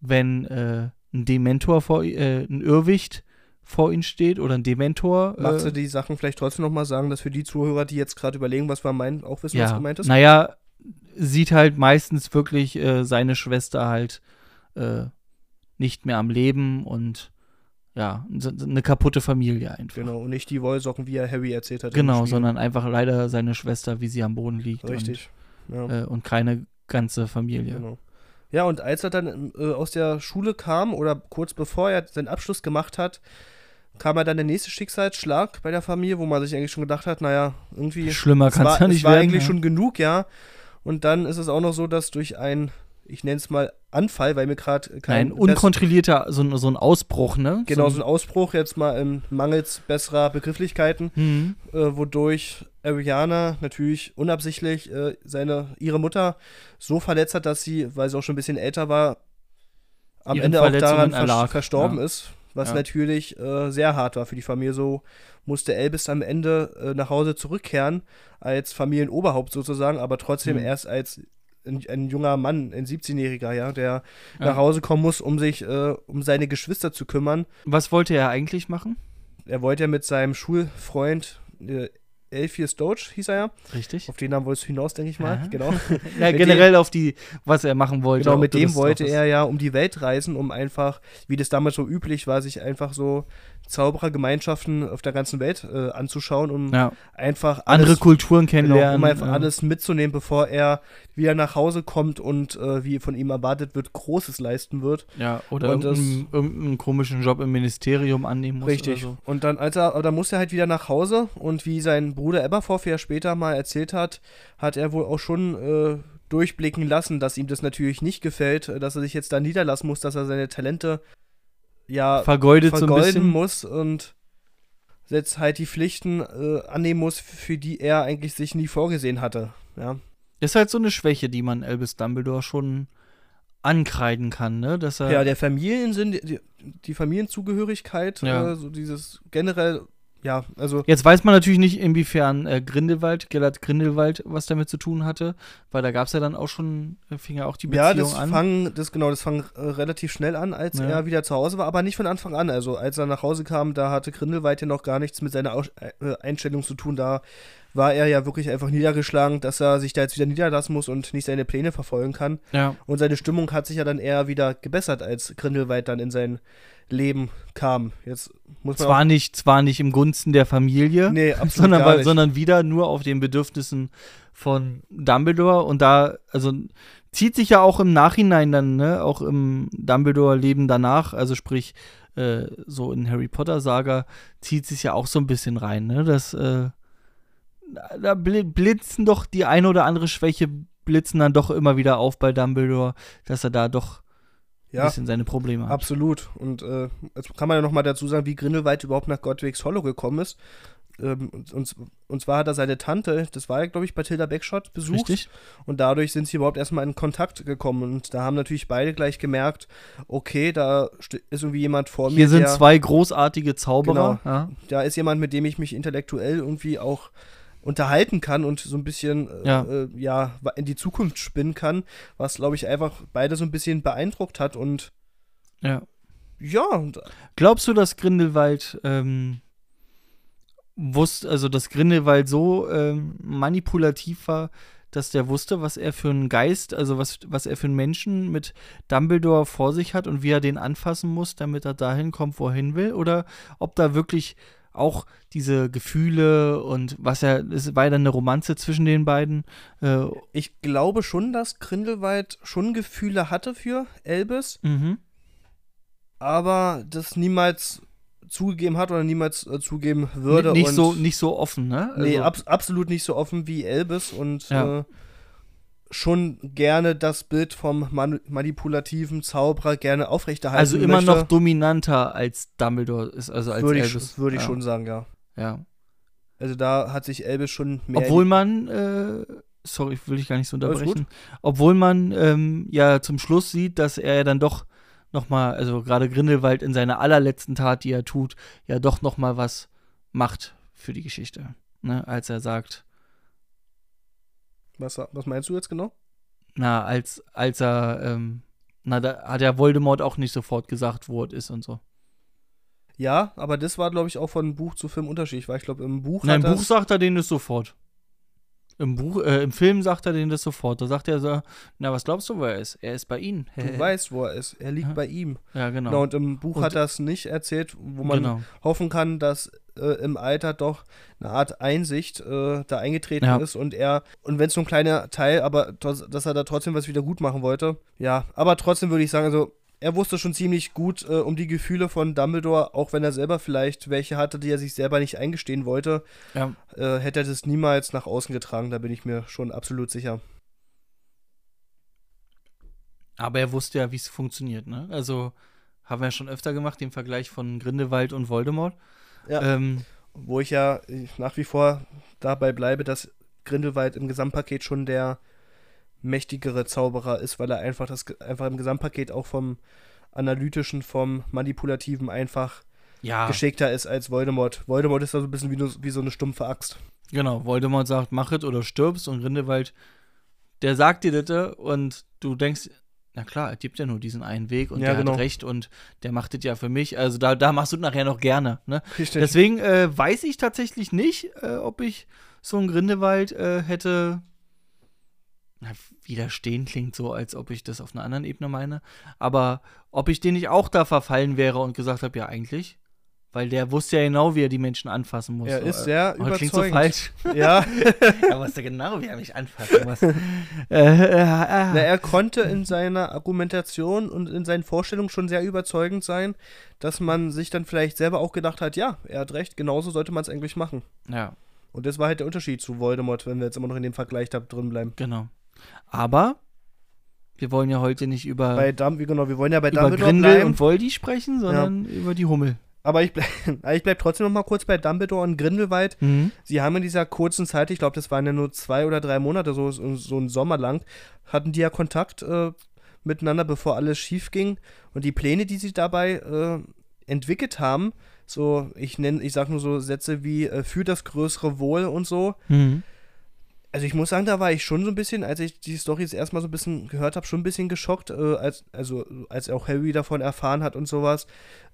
wenn äh, ein Dementor vor, äh, ein Irrwicht vor ihm steht oder ein Dementor. Magst äh, du die Sachen vielleicht trotzdem nochmal sagen, dass für die Zuhörer, die jetzt gerade überlegen, was wir meinen, auch wissen, was ja, gemeint ist? naja, sieht halt meistens wirklich äh, seine Schwester halt äh, nicht mehr am Leben und ja, eine kaputte Familie einfach. Genau, und nicht die Wollsocken, wie er Harry erzählt hat. Genau, sondern einfach leider seine Schwester, wie sie am Boden liegt. Richtig. Ja. Und, äh, und keine ganze Familie. Genau. Ja, und als er dann äh, aus der Schule kam oder kurz bevor er seinen Abschluss gemacht hat, kam er dann der nächste Schicksalsschlag bei der Familie, wo man sich eigentlich schon gedacht hat, naja, irgendwie Schlimmer kann es war, ja es nicht war werden. eigentlich ja. schon genug, ja. Und dann ist es auch noch so, dass durch ein, ich nenne es mal Anfall, weil mir gerade Ein kein unkontrollierter, so, ein- so ein Ausbruch, ne? genau so so ein Ausbruch jetzt mal im mangels besserer Begrifflichkeiten, Mhm. äh, wodurch Ariana natürlich unabsichtlich äh, seine ihre Mutter so verletzt hat, dass sie, weil sie auch schon ein bisschen älter war, am Ihren Ende auch daran erlag, verstorben ja. ist, was Ja. natürlich äh, sehr hart war für die Familie. So musste Elvis am Ende äh, nach Hause zurückkehren als Familienoberhaupt sozusagen, aber trotzdem Mhm. erst als ein, ein junger Mann, ein 17-Jähriger, ja, der Ja. nach Hause kommen muss, um sich äh, um seine Geschwister zu kümmern. Was wollte er eigentlich machen? Er wollte ja mit seinem Schulfreund Elphius Doge, hieß er ja. Richtig. Auf den Namen wolltest du hinaus, denke ich mal. Aha. Genau. Ja, generell auf die, was er machen wollte. genau, mit dem wollte er ja um die Welt reisen, um einfach, wie das damals so üblich war, sich einfach so Zauberergemeinschaften auf der ganzen Welt äh, anzuschauen, um Ja, einfach andere alles, Kulturen genau, kennenlernen. um einfach ja. alles mitzunehmen, bevor er wieder nach Hause kommt und äh, wie von ihm erwartet wird, Großes leisten wird. Ja, oder Und irgendeinen, irgendeinen komischen Job im Ministerium annehmen muss. Richtig. So. Und dann, als er, aber dann musste er halt wieder nach Hause und wie sein Bruder Eberforth ja später mal erzählt hat, hat er wohl auch schon äh, durchblicken lassen, dass ihm das natürlich nicht gefällt, äh, dass er sich jetzt da niederlassen muss, dass er seine Talente ja Vergeudet so ein vergolden bisschen. muss und jetzt halt die Pflichten äh, annehmen muss, für die er eigentlich sich nie vorgesehen hatte. Ja, Ist halt so eine Schwäche, die man Albus Dumbledore schon ankreiden kann, ne? Dass er ja der Familiensinn, die, die Familienzugehörigkeit, Ja. äh, so dieses generell, ja, also Jetzt weiß man natürlich nicht, inwiefern äh, Grindelwald, Gellert Grindelwald, was damit zu tun hatte, weil da gab es ja dann auch schon, äh, fing ja auch die Beziehung Ja, das an. fang, das genau, das fang äh, relativ schnell an, als Ja. er wieder zu Hause war, aber nicht von Anfang an. Also als er nach Hause kam, da hatte Grindelwald ja noch gar nichts mit seiner Aus äh, Einstellung zu tun. Da war er ja wirklich einfach niedergeschlagen, dass er sich da jetzt wieder niederlassen muss und nicht seine Pläne verfolgen kann. ja. Und seine Stimmung hat sich ja dann eher wieder gebessert, als Grindelwald dann in sein Leben kam. Jetzt muss man Zwar nicht, zwar nicht im Gunsten der Familie, Nee, sondern, weil, sondern wieder nur auf den Bedürfnissen von Dumbledore und da, also zieht sich ja auch im Nachhinein dann, ne, auch im Dumbledore-Leben danach, also sprich, äh, so in Harry Potter-Saga, zieht sich ja auch so ein bisschen rein, ne, dass, äh, da bli- blitzen doch die eine oder andere Schwäche, blitzen dann doch immer wieder auf bei Dumbledore, dass er da doch ein ja, bisschen seine Probleme hat. Absolut. Und äh, jetzt kann man ja noch mal dazu sagen, wie Grindelwald überhaupt nach Godric's Hollow gekommen ist. Ähm, und, und, zwar hat er seine Tante, das war ja, glaube ich, bei Tilda Backshot besucht. Richtig? Und dadurch sind sie überhaupt erstmal in Kontakt gekommen. Und da haben natürlich beide gleich gemerkt, okay, da st- ist irgendwie jemand vor mir. Hier sind der, zwei großartige Zauberer. Ja. Da ist jemand, mit dem ich mich intellektuell irgendwie auch unterhalten kann und so ein bisschen äh, Ja. äh, ja in die Zukunft spinnen kann, was glaube ich einfach beide so ein bisschen beeindruckt hat und ja. ja, und Glaubst du, dass Grindelwald ähm, wusste, also dass Grindelwald so ähm, manipulativ war, dass der wusste, was er für einen Geist, also was, was er für einen Menschen mit Dumbledore vor sich hat und wie er den anfassen muss, damit er dahin kommt, wo er hin will? Oder ob da wirklich auch diese Gefühle und was er, es war ja dann eine Romanze zwischen den beiden. Äh, Ich glaube schon, dass Grindelwald schon Gefühle hatte für Elbis, mhm. aber das niemals zugegeben hat oder niemals äh, zugeben würde. nicht, und so, nicht so offen, ne? nee, Also- abs absolut nicht so offen wie Elvis und Ja. äh, schon gerne das Bild vom man manipulativen Zauberer gerne aufrechterhalten also immer möchte. noch dominanter als Dumbledore ist, also als würde ich, würde ich ja. schon sagen, ja. Ja. Also da hat sich Elvis schon mehr. Obwohl man, äh, sorry, will ich gar nicht so unterbrechen. Obwohl man ähm, ja zum Schluss sieht, dass er ja dann doch noch mal, also gerade Grindelwald in seiner allerletzten Tat, die er tut, ja doch noch mal was macht für die Geschichte. Ne? Als er sagt, was, was meinst du jetzt genau? na, als, als er, ähm, na, da hat ja Voldemort auch nicht sofort gesagt, wo es ist und so. Ja, aber das war, glaube ich, auch von Buch zu Film unterschiedlich, weil ich glaube, im Buch Na, im Buch sagt er denen das sofort. Im Buch, äh, im Film sagt er denen das sofort. Da sagt er so, na, was glaubst du, wo er ist? Er ist bei ihnen. Du weißt, wo er ist. Er liegt Ja. bei ihm. Ja, genau. Genau. und im Buch Und- hat er es nicht erzählt, wo man genau. hoffen kann, dass äh, im Alter doch eine Art Einsicht äh, da eingetreten Ja. ist und er, und wenn es so ein kleiner Teil, aber dass er da trotzdem was wieder gut machen wollte. Ja, aber trotzdem würde ich sagen, also er wusste schon ziemlich gut äh, um die Gefühle von Dumbledore, auch wenn er selber vielleicht welche hatte, die er sich selber nicht eingestehen wollte, Ja. äh, hätte er das niemals nach außen getragen, da bin ich mir schon absolut sicher. Aber er wusste ja, wie es funktioniert, ne? Also haben wir ja schon öfter gemacht, den Vergleich von Grindelwald und Voldemort. Ja. Ähm, Wo ich ja nach wie vor dabei bleibe, dass Grindelwald im Gesamtpaket schon der mächtigere Zauberer ist, weil er einfach das einfach im Gesamtpaket auch vom analytischen, vom manipulativen einfach ja, geschickter ist als Voldemort. Voldemort ist da so ein bisschen wie, wie so eine stumpfe Axt. genau. Voldemort sagt, mach es oder stirbst und Grindelwald, der sagt dir das und du denkst, na klar, er gibt ja nur diesen einen Weg und Ja, der genau. hat recht und der macht es ja für mich. Also da, da machst du es nachher noch gerne, ne? Richtig. Deswegen äh, weiß ich tatsächlich nicht, äh, ob ich so einen Grindelwald äh, hätte. Na, widerstehen klingt so, als ob ich das auf einer anderen Ebene meine. Aber ob ich den nicht auch da verfallen wäre und gesagt habe, ja, eigentlich. Weil der wusste ja genau, wie er die Menschen anfassen muss. er So, ist äh, sehr oh, überzeugend. klingt so falsch. Ja, er wusste genau, wie er mich anfassen muss. äh, äh, Na, er konnte in seiner Argumentation und in seinen Vorstellungen schon sehr überzeugend sein, dass man sich dann vielleicht selber auch gedacht hat, ja, er hat recht, genauso sollte man es eigentlich machen. Ja, Und das war halt der Unterschied zu Voldemort, wenn wir jetzt immer noch in dem Vergleich da drin bleiben. genau. Aber wir wollen ja heute nicht über, Bei Dum wie genau, wir wollen ja bei über Grindel bleiben. und Voldy sprechen, sondern über die Hummel. Aber ich, bleib, ich bleib trotzdem noch mal kurz bei Dumbledore und Grindelwald. Mhm. Sie haben in dieser kurzen Zeit, ich glaube, das waren ja nur zwei oder drei Monate, so, so, so ein Sommer lang, hatten die ja Kontakt äh, miteinander, bevor alles schief ging. Und die Pläne, die sie dabei äh, entwickelt haben, so, ich nenne, ich sag nur so Sätze wie äh, für das größere Wohl und so. Mhm. Also ich muss sagen, da war ich schon so ein bisschen, als ich die Story das erstmal so ein bisschen gehört habe, schon ein bisschen geschockt, äh, als, also als auch Harry davon erfahren hat und sowas,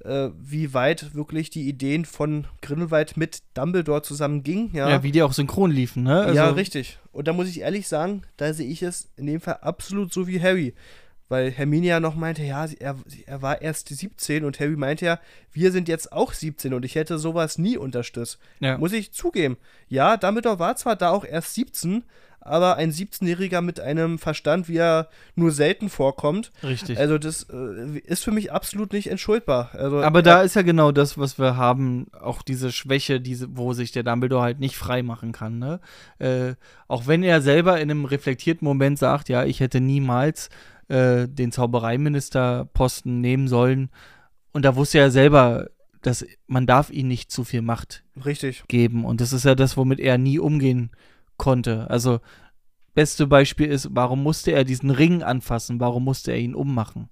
äh, wie weit wirklich die Ideen von Grindelwald mit Dumbledore zusammen gingen. Ja. wie die auch synchron liefen, ne? Also, ja, richtig. Und da muss ich ehrlich sagen, da sehe ich es in dem Fall absolut so wie Harry. Weil Hermine ja noch meinte, ja, er, er war erst 17 und Harry meinte ja, wir sind jetzt auch 17 und ich hätte sowas nie unterstützt. Ja. Muss ich zugeben. Ja, Dumbledore war zwar da auch erst 17, aber ein 17-Jähriger mit einem Verstand, wie er nur selten vorkommt. Richtig. Also das äh, ist für mich absolut nicht entschuldbar. Also, Aber da ist ja genau das, was wir haben, auch diese Schwäche, diese, wo sich der Dumbledore halt nicht frei machen kann. Ne? Äh, auch wenn er selber in einem reflektierten Moment sagt, ja, ich hätte niemals äh, den Zaubereiministerposten nehmen sollen. Und da wusste er selber, dass man darf ihm nicht zu viel Macht Richtig. geben. Und das ist ja das, womit er nie umgehen konnte. Also, beste Beispiel ist, warum musste er diesen Ring anfassen? Warum musste er ihn ummachen?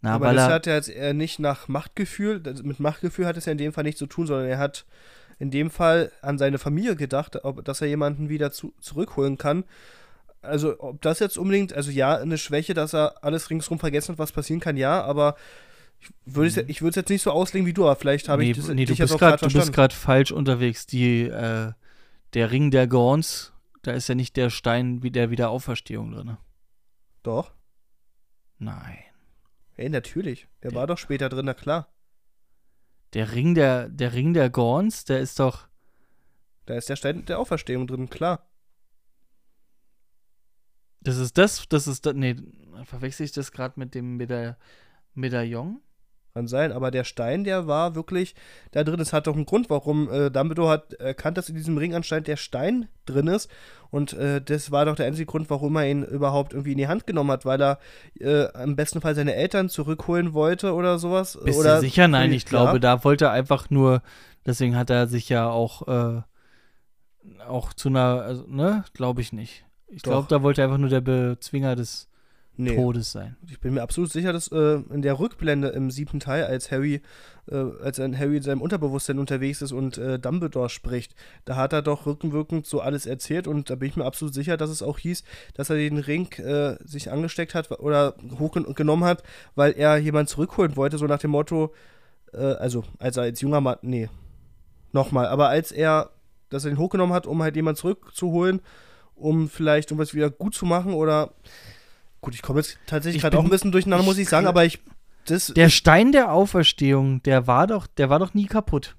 Na, aber das er, hat er jetzt eher nicht nach Machtgefühl, mit Machtgefühl hat es ja in dem Fall nichts zu tun, sondern er hat in dem Fall an seine Familie gedacht, ob, dass er jemanden wieder zu, zurückholen kann. Also, ob das jetzt unbedingt, also ja, eine Schwäche, dass er alles ringsrum vergessen hat, was passieren kann, ja, aber ich würde es, ich würde es jetzt nicht so auslegen wie du, aber vielleicht habe nee, ich das, nee, du bist gerade du bist gerade falsch unterwegs. Die, äh, der Ring der Gorns, da ist ja nicht der Stein wie der Wiederauferstehung drin. Doch. Nein. Ey, natürlich. Der Ja. war doch später drin, na klar. Der Ring der, der Ring der Gorns, der ist doch. Da ist der Stein der Auferstehung drin, klar. Das ist das, das ist das. Nee, verwechsel ich das gerade mit dem Meda Medaillon? Kann sein, aber der Stein, der war wirklich da drin. Es hat doch einen Grund, warum äh, Dumbledore hat erkannt, dass in diesem Ring anscheinend der Stein drin ist. Und äh, das war doch der einzige Grund, warum er ihn überhaupt irgendwie in die Hand genommen hat, weil er äh, im besten Fall seine Eltern zurückholen wollte oder sowas. Bist oder du sicher? Nein, ich glaube, ja. da wollte er einfach nur, deswegen hat er sich ja auch, äh, auch zu einer, also, ne, glaube ich nicht. Ich glaube, da wollte er einfach nur der Bezwinger des Nee. Todes sein. Ich bin mir absolut sicher, dass äh, in der Rückblende im siebten Teil, als Harry, äh, als ein Harry in seinem Unterbewusstsein unterwegs ist und äh, Dumbledore spricht, da hat er doch rückenwirkend so alles erzählt und da bin ich mir absolut sicher, dass es auch hieß, dass er den Ring äh, sich angesteckt hat oder hochgenommen hat, weil er jemanden zurückholen wollte, so nach dem Motto, äh, also als er als junger Mann, nee, nochmal, aber als er, dass er den hochgenommen hat, um halt jemanden zurückzuholen, um vielleicht irgendwas wieder gut zu machen oder Gut, ich komme jetzt tatsächlich Ich gerade auch ein bisschen durcheinander, muss ich sagen, aber ich. Das, Der Stein der Auferstehung, der war doch, der war doch nie kaputt.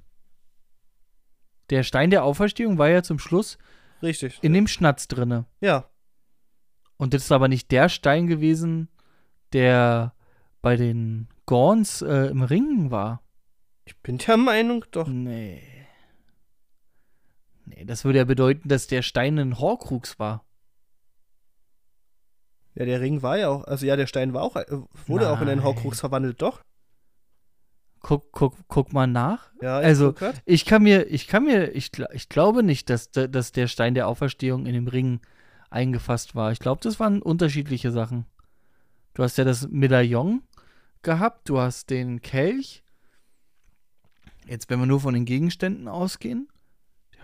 Der Stein der Auferstehung war ja zum Schluss richtig. in dem Schnatz drinne. Ja. Und das ist aber nicht der Stein gewesen, der bei den Gorns äh, im Ringen war. Ich bin der Meinung, doch. Nee. Nee, das würde ja bedeuten, dass der Stein ein Horcrux war. Ja, der Ring war ja auch. Also, ja, der Stein war auch. äh, Wurde auch in einen Nein. Horcrux verwandelt, doch. Guck, guck, guck mal nach. Ja, ich Also. Ich kann mir, ich kann mir, ich, ich glaube nicht, dass, dass der Stein der Auferstehung in dem Ring eingefasst war. Ich glaube, das waren unterschiedliche Sachen. Du hast ja das Medaillon gehabt, du hast den Kelch. Jetzt, wenn wir nur von den Gegenständen ausgehen.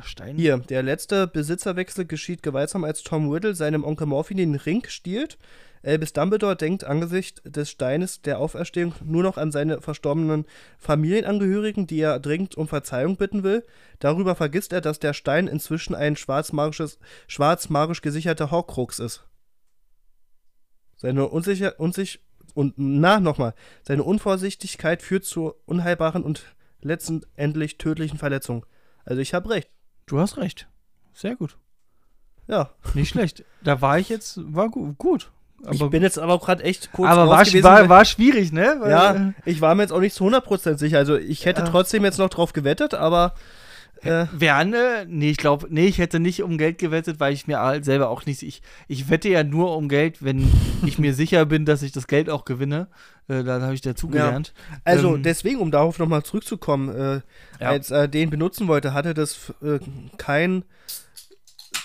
Stein. Hier, der letzte Besitzerwechsel geschieht gewaltsam, als Tom Riddle seinem Onkel Morphy den Ring stiehlt. Albus Dumbledore denkt angesichts des Steines der Auferstehung nur noch an seine verstorbenen Familienangehörigen, die er dringend um Verzeihung bitten will. Darüber vergisst er, dass der Stein inzwischen ein schwarzmagisches, schwarzmagisch gesicherter Horcrux ist. Seine unsicher, unsich, und na, nochmal, seine Unvorsichtigkeit führt zu unheilbaren und letztendlich tödlichen Verletzungen. Also ich habe recht. Du hast recht. Sehr gut. Ja. Nicht schlecht. Da war ich jetzt, war gu gut. Aber, ich bin jetzt aber auch gerade echt kurz aber war, gewesen, war, war schwierig, ne? Weil, ja, ich war mir jetzt auch nicht zu 100% sicher. Also ich hätte Ja. trotzdem jetzt noch drauf gewettet, aber äh, Werne, nee, ich glaube, nee, ich hätte nicht um Geld gewettet, weil ich mir halt selber auch nicht, ich, ich wette ja nur um Geld, wenn ich mir sicher bin, dass ich das Geld auch gewinne. Äh, dann habe ich dazugelernt. also Ähm, deswegen, um darauf nochmal zurückzukommen, äh, Ja. als er den benutzen wollte, hatte das äh, kein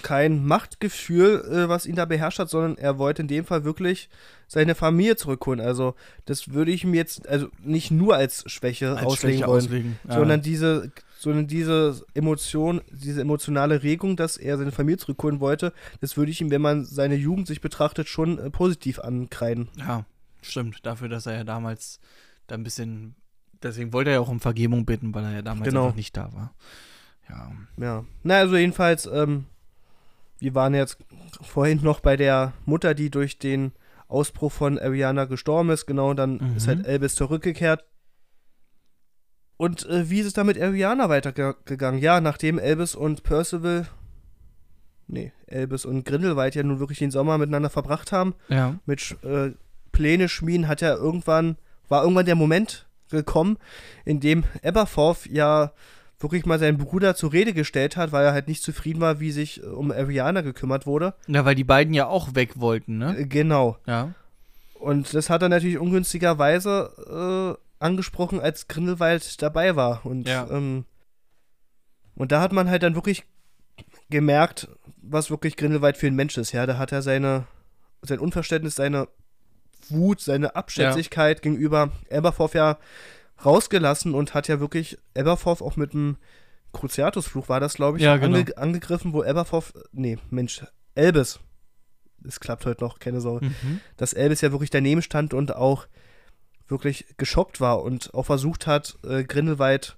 kein Machtgefühl, äh, was ihn da beherrscht hat, sondern er wollte in dem Fall wirklich seine Familie zurückholen. Also das würde ich mir jetzt also nicht nur als Schwäche als auslegen Schwäche wollen. auslegen. Ja. sondern diese, sondern diese Emotion, diese emotionale Regung, dass er seine Familie zurückholen wollte, das würde ich ihm, wenn man seine Jugend sich betrachtet, schon äh, positiv ankreiden. Ja, stimmt. Dafür, dass er ja damals da ein bisschen, deswegen wollte er ja auch um Vergebung bitten, weil er ja damals Genau. einfach nicht da war. Ja. Ja. Na, also jedenfalls, ähm, wir waren jetzt vorhin noch bei der Mutter, die durch den Ausbruch von Ariana gestorben ist. Genau, dann Mhm. ist halt Elvis zurückgekehrt. Und äh, wie ist es da mit Ariana weitergegangen? Ja, nachdem Elvis und Percival, nee, Elvis und Grindelwald ja nun wirklich den Sommer miteinander verbracht haben, Ja. mit äh, Pläne schmieden, hat ja irgendwann, war irgendwann der Moment gekommen, in dem Aberforth ja wirklich mal seinen Bruder zur Rede gestellt hat, weil er halt nicht zufrieden war, wie sich äh, um Ariana gekümmert wurde. Ja, weil die beiden ja auch weg wollten, ne? Äh, genau. Ja. Und das hat er natürlich ungünstigerweise äh, angesprochen, als Grindelwald dabei war. Und, Ja. ähm, und da hat man halt dann wirklich gemerkt, was wirklich Grindelwald für ein Mensch ist. Ja, da hat er seine, sein Unverständnis, seine Wut, seine Abschätzigkeit gegenüber Aberforth ja rausgelassen und hat ja wirklich Aberforth auch mit dem Cruciatusfluch, war das, glaube ich, Ja, genau. ange angegriffen, wo Aberforth, nee, Mensch, Elbis, es klappt heute noch, keine Sorge, Mhm. dass Elvis ja wirklich daneben stand und auch wirklich geschockt war und auch versucht hat, äh, Grindelwald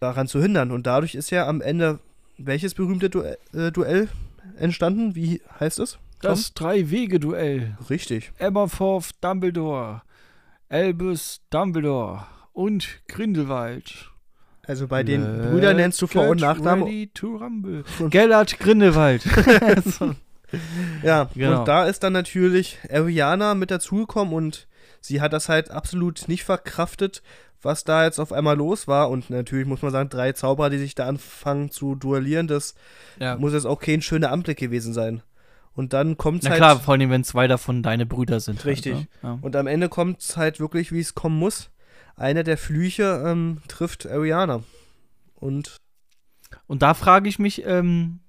daran zu hindern. Und dadurch ist ja am Ende welches berühmte Duell, äh, Duell entstanden? Wie heißt es? Tom? Das Drei-Wege-Duell. Richtig. Aberforth Dumbledore, Albus Dumbledore und Grindelwald. Also bei den Let's Brüdern nennst du Vor- und Nachnamen. Ready to rumble. Gellert Grindelwald. Ja, Genau. und da ist dann natürlich Ariana mit dazugekommen und sie hat das halt absolut nicht verkraftet, was da jetzt auf einmal los war. Und natürlich muss man sagen, drei Zauberer, die sich da anfangen zu duellieren, das Ja. muss jetzt auch kein schöner Anblick gewesen sein. Und dann kommt es Na halt. klar, vor allem, wenn zwei davon deine Brüder sind. Richtig. Halt, ne? ja. Und am Ende kommt es halt wirklich, wie es kommen muss. Einer der Flüche ähm, trifft Ariana. Und Und da frage ich mich, ähm,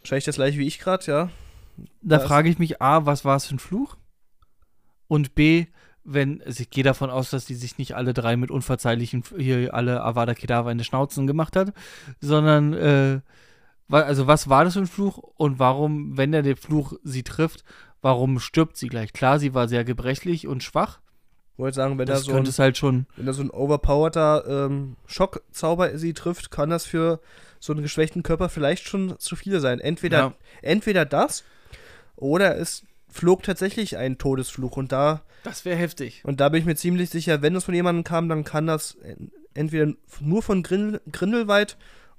wahrscheinlich das gleiche wie ich gerade, ja. da frage ich mich A, was war es für ein Fluch? Und B, wenn, also ich gehe davon aus, dass die sich nicht alle drei mit unverzeihlichen, hier alle Avada Kedavra in die Schnauzen gemacht hat, sondern, äh, also was war das für ein Fluch und warum, wenn der, der Fluch sie trifft, warum stirbt sie gleich? Klar, sie war sehr gebrechlich und schwach. Wollte sagen, wenn da Das so ein, halt schon, wenn da so ein overpowerter ähm, Schockzauber sie trifft, kann das für so einen geschwächten Körper vielleicht schon zu viel sein. Entweder, Ja. entweder das oder es flog tatsächlich ein Todesfluch. Und da, das wäre heftig. und da bin ich mir ziemlich sicher, wenn es von jemandem kam, dann kann das en- entweder nur von Grindel, Grindelwald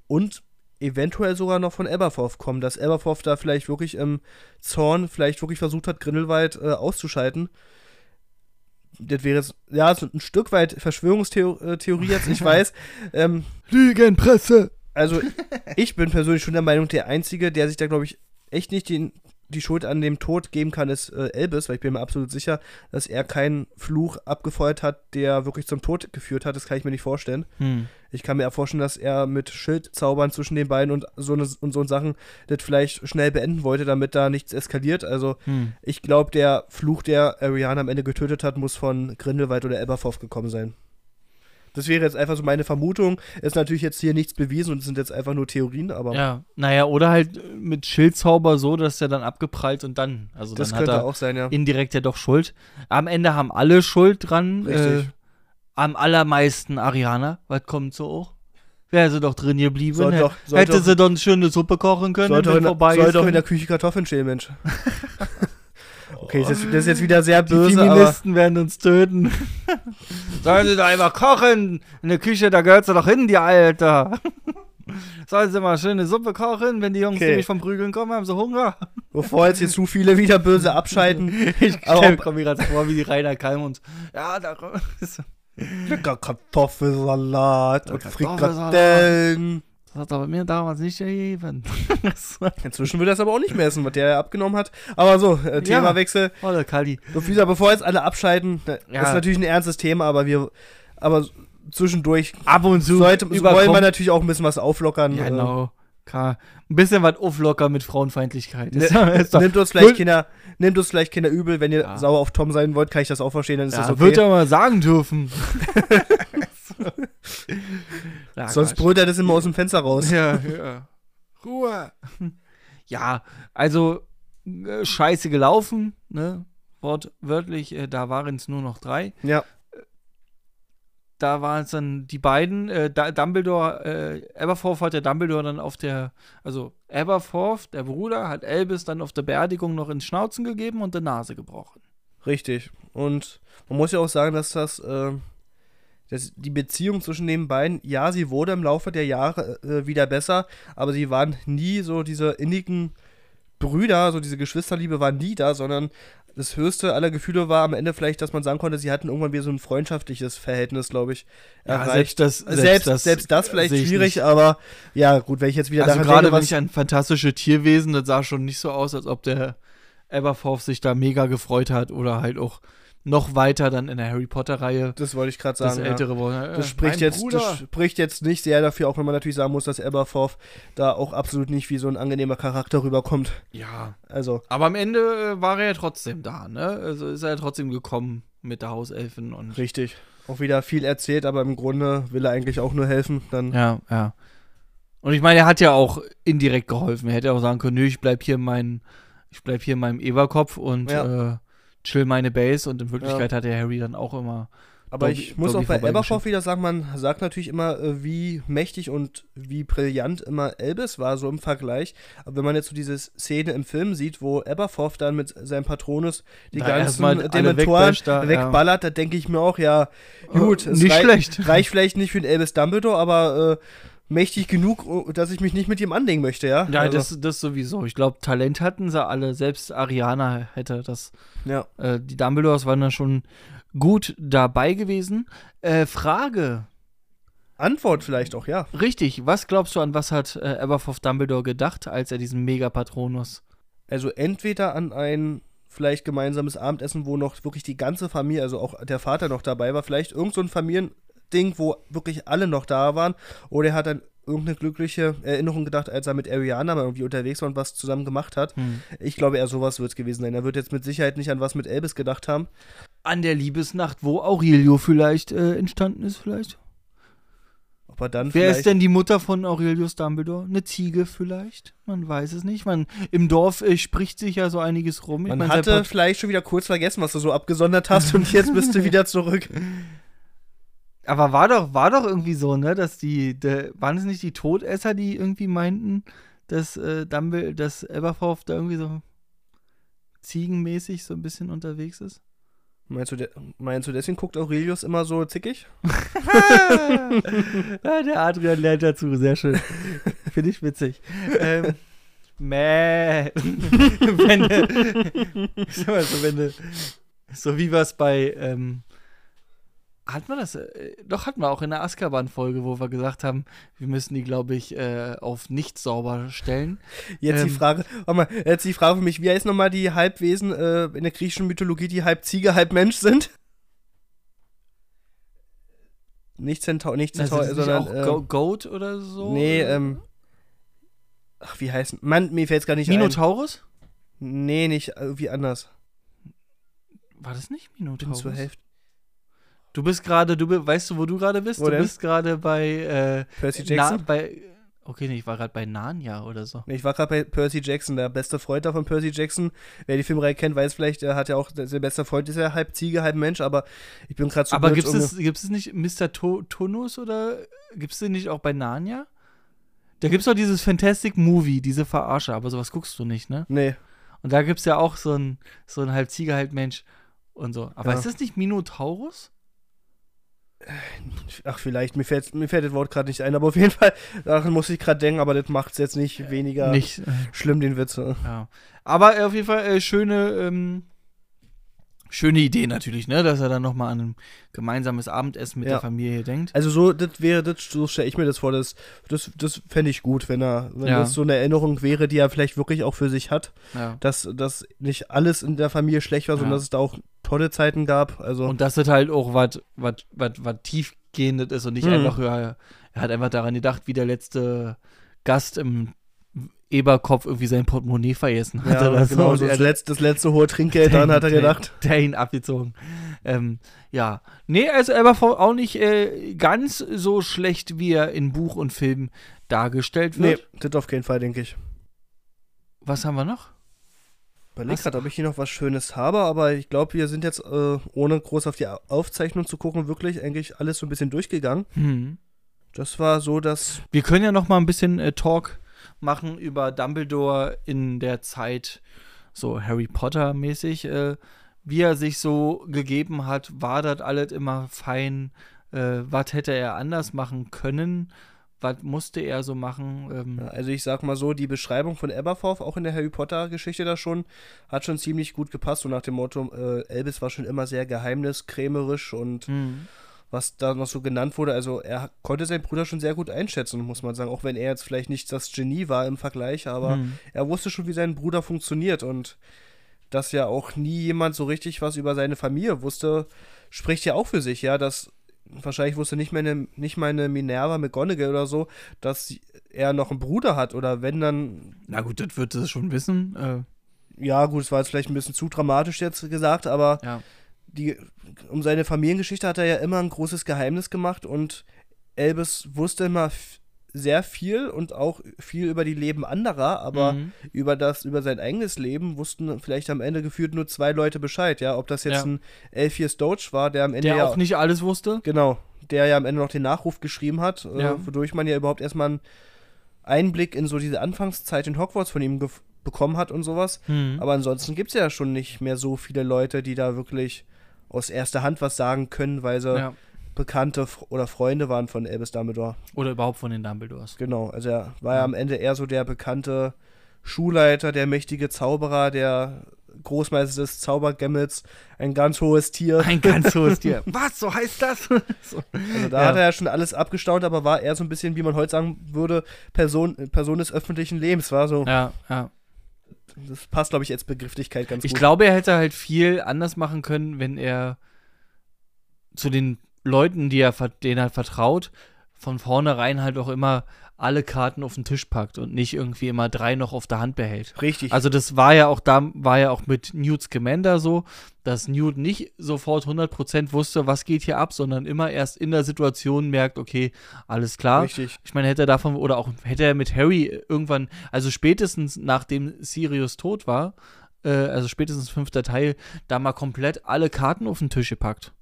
und eventuell sogar noch von Aberforth kommen, dass Aberforth da vielleicht wirklich im Zorn vielleicht wirklich versucht hat, Grindelwald äh, auszuschalten. Das wäre jetzt, ja, so ein Stück weit Verschwörungstheorie jetzt, ich weiß. ähm, Lügenpresse! also, ich bin persönlich schon der Meinung, der Einzige, der sich da, glaube ich, echt nicht den, die Schuld an dem Tod geben kann, ist äh, Elbis, weil ich bin mir absolut sicher, dass er keinen Fluch abgefeuert hat, der wirklich zum Tod geführt hat. Das kann ich mir nicht vorstellen. Hm. Ich kann mir ja vorstellen, dass er mit Schildzaubern zwischen den beiden und so, ne, und so Sachen das vielleicht schnell beenden wollte, damit da nichts eskaliert. Also, Hm. ich glaube, der Fluch, der Ariana am Ende getötet hat, muss von Grindelwald oder Aberforth gekommen sein. Das wäre jetzt einfach so meine Vermutung. Ist natürlich jetzt hier nichts bewiesen und es sind jetzt einfach nur Theorien, aber Ja, naja, oder halt mit Schildzauber so, dass der dann abgeprallt und dann, also das dann hat könnte er auch sein, ja. indirekt ja doch Schuld. Am Ende haben alle Schuld dran. Äh, Richtig. am allermeisten Ariana. Was kommt so auch? Wäre sie doch drin geblieben. Sollte Hätte- doch- sollte hätte doch- sie doch eine schöne Suppe kochen können, Sollte, wenn in, vorbei sollte auch in der Küche Kartoffeln schälen, Mensch. okay, das ist, das ist jetzt wieder sehr Die böse, aber Feministen werden uns töten. Sollen sie doch einfach kochen? In der Küche, da gehört sie doch hin, die Alter. Sollen sie mal schöne Suppe kochen, wenn die Jungs Okay. nämlich vom Prügeln kommen, haben sie Hunger. bevor jetzt hier zu viele wieder böse abschalten, Ich Aber stell- ob- komm mir gerade vor, wie die Rainer Kalm und ja, da das lecker Kartoffelsalat und Kartoffelsalat. Frikadellen. hat aber mir damals nicht gegeben. Inzwischen will er es aber auch nicht mehr essen, was der abgenommen hat. Aber so, äh, Themawechsel. Oh, der Kali. So, wie gesagt, bevor jetzt alle abschalten, das Ja. ist natürlich ein ernstes Thema, aber wir, aber zwischendurch Ab und zu sollte, wollen wir natürlich auch ein bisschen was auflockern. Ja, äh, genau. Klar. Ein bisschen was auflocker mit Frauenfeindlichkeit. Ne, Ist, doch- Nimmt uns vielleicht Kinder, nimmt uns vielleicht Kinder übel, wenn ihr Ja. sauer auf Tom sein wollt, kann ich das auch verstehen, dann ist das ja, okay. wird ja mal sagen dürfen. ja, Sonst Quatsch. brüllt er das immer aus dem Fenster raus. Ja, ja. Ruhe. Ja, also äh, scheiße gelaufen, ne? Wortwörtlich, äh, da waren es nur noch drei. Ja, Da waren es dann die beiden, äh, Dumbledore, äh, Aberforth hat der Dumbledore dann auf der, also Aberforth, der Bruder, hat Albus dann auf der Beerdigung noch ins Schnauzen gegeben und die Nase gebrochen. richtig. Und man muss ja auch sagen, dass das, dass die Beziehung zwischen den beiden, ja, sie wurde im Laufe der Jahre äh, wieder besser, aber sie waren nie so diese innigen Brüder, so diese Geschwisterliebe war nie da, sondern das höchste aller Gefühle war am Ende vielleicht, dass man sagen konnte, sie hatten irgendwann wieder so ein freundschaftliches Verhältnis, glaube ich, erreicht. das, selbst, selbst, das, vielleicht sehe ich schwierig, aber ja, gut, wenn ich jetzt wieder Also gerade denke, wenn ich an fantastische Tierwesen, das sah schon nicht so aus, als ob der Aberforth sich da mega gefreut hat oder halt auch noch weiter dann in der Harry Potter-Reihe das wollte ich gerade das sagen. ja. ältere Wort. Das spricht, jetzt, das spricht jetzt nicht sehr dafür, auch wenn man natürlich sagen muss, dass Aberforth da auch absolut nicht wie so ein angenehmer Charakter rüberkommt. ja, Also, aber am Ende äh, war er ja trotzdem da, ne? Also ist er ja trotzdem gekommen mit der Hauselfin und richtig. Auch wieder viel erzählt, aber im Grunde will er eigentlich auch nur helfen. Dann Ja, ja. Und ich meine, er hat ja auch indirekt geholfen. Er hätte auch sagen können, nö, ich bleib hier in meinem, ich bleib hier in meinem Everkopf und Ja. äh, chill meine Base und in Wirklichkeit hat der Harry dann auch immer. Aber Dobby- ich muss Dobby auch bei. Aberforth wieder sagen, man sagt natürlich immer, äh, wie mächtig und wie brillant immer Elbis war, so im Vergleich. Aber wenn man jetzt so diese Szene im Film sieht, wo Aberforth dann mit seinem Patronus die Da ganzen Dementoren wegbasht da, ja. wegballert, da denke ich mir auch, ja, gut, Äh, es nicht rei- schlecht. reicht vielleicht nicht für den Elvis Dumbledore, aber äh, mächtig genug, uh, dass ich mich nicht mit ihm anlegen möchte, ja? Ja, Also, das, das sowieso. Ich glaube, Talent hatten sie alle. Selbst Ariana hätte das. ja. Äh, die Dumbledores waren dann schon gut dabei gewesen. Äh, Frage. Antwort vielleicht auch, ja. Richtig, was glaubst du, an was hat äh, Aberforth Dumbledore gedacht, als er diesen Megapatronus? Also entweder an ein vielleicht gemeinsames Abendessen, wo noch wirklich die ganze Familie, also auch der Vater noch dabei war, vielleicht irgend so ein Familiending, wo wirklich alle noch da waren, oder er hat an irgendeine glückliche Erinnerung gedacht, als er mit Ariana mal irgendwie unterwegs war und was zusammen gemacht hat. Hm. Ich glaube, eher sowas wird es gewesen sein. Er wird jetzt mit Sicherheit nicht an was mit Elvis gedacht haben. An der Liebesnacht, wo Aurelio vielleicht äh, entstanden ist, vielleicht? Er dann Wer ist denn die Mutter von Aurelius Dumbledore? Eine Ziege vielleicht? Man weiß es nicht. Man, Im Dorf äh, spricht sich ja so einiges rum. Ich Man mein, hatte vielleicht schon wieder kurz vergessen, was du so abgesondert hast und jetzt bist du wieder zurück. Aber war doch, war doch irgendwie so, ne, dass die, der, waren es nicht die Todesser, die irgendwie meinten, dass äh, Dumbledore, dass Aberforth da irgendwie so ziegenmäßig so ein bisschen unterwegs ist? Meinst du, de meinst du, deswegen guckt Aurelius immer so zickig? ja, der Adrian lernt dazu, sehr schön. Finde ich witzig. Ähm, Mäh. wenn so, wenn du, so wie wir es bei, ähm, hat man das, äh, doch hatten wir auch in der Azkaban-Folge, wo wir gesagt haben, wir müssen die, glaube ich, äh, auf nicht sauber stellen. Jetzt die Ähm. Frage, warte mal, jetzt die Frage für mich, wie heißt nochmal die Halbwesen äh, in der griechischen Mythologie, die halb Ziege, halb Mensch sind? Nicht Zentaur, nicht Also, Zentaur, nicht sondern, auch äh, Go Goat oder so? nee, ähm, ach, wie heißt, Mann, mir fällt's gar nicht Minotaurus? ein. Nee, nicht, irgendwie anders. War das nicht Bin Minotaurus? zur Hälfte. Du bist gerade, du weißt du, wo du gerade bist? Wo du denn? bist gerade bei, äh, Percy Na, Jackson? bei, okay, nee, ich war gerade bei Narnia oder so. Nee, ich war gerade bei Percy Jackson, der beste Freund da von Percy Jackson. Wer die Filmreihe kennt, weiß vielleicht, er hat ja auch, sein bester Freund ist ja halb Ziege, halb Mensch, aber ich bin gerade so Aber gibt es, gibt's es nicht Mr. To Tonus oder gibt es den nicht auch bei Narnia? Da gibt es doch dieses Fantastic Movie, diese Verarsche, aber sowas guckst du nicht, ne? Nee, Und da gibt es ja auch so ein, so ein halb Ziege, halb Mensch und so. Aber Ja. ist das nicht Minotaurus? Ach vielleicht, mir fällt, mir fällt das Wort gerade nicht ein, aber auf jeden Fall, daran muss ich gerade denken, aber das macht es jetzt nicht weniger Nicht. Äh, schlimm, den Witz. äh. ja. Aber äh, auf jeden Fall äh, schöne, ähm, schöne Idee natürlich, ne? Dass er dann nochmal an ein gemeinsames Abendessen mit Ja. der Familie denkt. Also so, das wäre, das, so stelle ich mir das vor, das, das, das fände ich gut, wenn er, wenn Ja. das so eine Erinnerung wäre, die er vielleicht wirklich auch für sich hat, Ja. dass, dass nicht alles in der Familie schlecht war, sondern dass es da auch tolle Zeiten gab. Also Und dass das halt auch was tiefgehendes ist und nicht Mhm. einfach, ja, er hat einfach daran gedacht, wie der letzte Gast im Eberkopf irgendwie sein Portemonnaie vergessen hat ja, oder genau, so. das, letzte, das letzte hohe Trinkgeld, daran hat er der- gedacht. Der ihn abgezogen. Ähm, ja. Nee, also er war auch nicht äh, ganz so schlecht, wie er in Buch und Film dargestellt Nee, wird. das auf keinen Fall, denke ich. Was haben wir noch? Überleg gerade, ob ich hier noch was Schönes habe, aber ich glaube, wir sind jetzt, äh, ohne groß auf die Au- Aufzeichnung zu gucken, wirklich eigentlich alles so ein bisschen durchgegangen. Hm. Das war so, dass. Wir können ja noch mal ein bisschen äh, Talk machen über Dumbledore in der Zeit, so Harry Potter mäßig, äh, wie er sich so gegeben hat. War das alles immer fein? Äh, was hätte er anders machen können? Was musste er so machen? Ähm, Ja, also ich sag mal so, die Beschreibung von Aberforth, auch in der Harry Potter-Geschichte da schon, hat schon ziemlich gut gepasst. So nach dem Motto, äh, Elvis war schon immer sehr geheimniskrämerisch und hm. Was da noch so genannt wurde, also er konnte seinen Bruder schon sehr gut einschätzen, muss man sagen. Auch wenn er jetzt vielleicht nicht das Genie war im Vergleich, aber Hm. er wusste schon, wie sein Bruder funktioniert und dass ja auch nie jemand so richtig was über seine Familie wusste, spricht ja auch für sich, ja, dass wahrscheinlich wusste nicht meine, nicht meine Minerva McGonagall oder so, dass er noch einen Bruder hat oder wenn dann, Na gut, das wird es schon wissen. Äh, ja gut, es war jetzt vielleicht ein bisschen zu dramatisch jetzt gesagt, aber ja. Die, um seine Familiengeschichte hat er ja immer ein großes Geheimnis gemacht und Elvis wusste immer sehr viel und auch viel über die Leben anderer, aber Mhm. über das, über sein eigenes Leben wussten vielleicht am Ende gefühlt nur zwei Leute Bescheid, ja. Ob das jetzt Ja. ein Elphius Doge war, der am Ende Der ja auch nicht alles wusste. genau, der ja am Ende noch den Nachruf geschrieben hat, Ja. äh, wodurch man ja überhaupt erstmal einen Einblick in so diese Anfangszeit in Hogwarts von ihm bekommen hat und sowas. Mhm. Aber ansonsten gibt es ja schon nicht mehr so viele Leute, die da wirklich aus erster Hand was sagen können, weil sie ja. Bekannte oder Freunde waren von Albus Dumbledore. Oder überhaupt von den Dumbledores. Genau, also er war ja am Ende eher so der bekannte Schulleiter, der mächtige Zauberer, der Großmeister des Zaubergammels, ein ganz hohes Tier. Ein ganz hohes Tier. Was, so heißt das? so. Also da Ja. hat er ja schon alles abgestaunt, aber war eher so ein bisschen, wie man heute sagen würde, Person, Person des öffentlichen Lebens. War so, Ja, ja. Das passt, glaube ich, als Begrifflichkeit ganz Ich gut. glaube, er hätte halt viel anders machen können, wenn er zu den Leuten, die er, denen er vertraut, von vornherein halt auch immer alle Karten auf den Tisch packt und nicht irgendwie immer drei noch auf der Hand behält. Richtig. Also das war ja auch da, war ja auch mit Newt Scamander so, dass Newt nicht sofort 100% wusste, was geht hier ab, sondern immer erst in der Situation merkt, okay, alles klar. Richtig. Ich meine, hätte er davon, oder auch hätte er mit Harry irgendwann, also spätestens nachdem Sirius tot war, äh, also spätestens fünfter Teil, da mal komplett alle Karten auf den Tisch gepackt.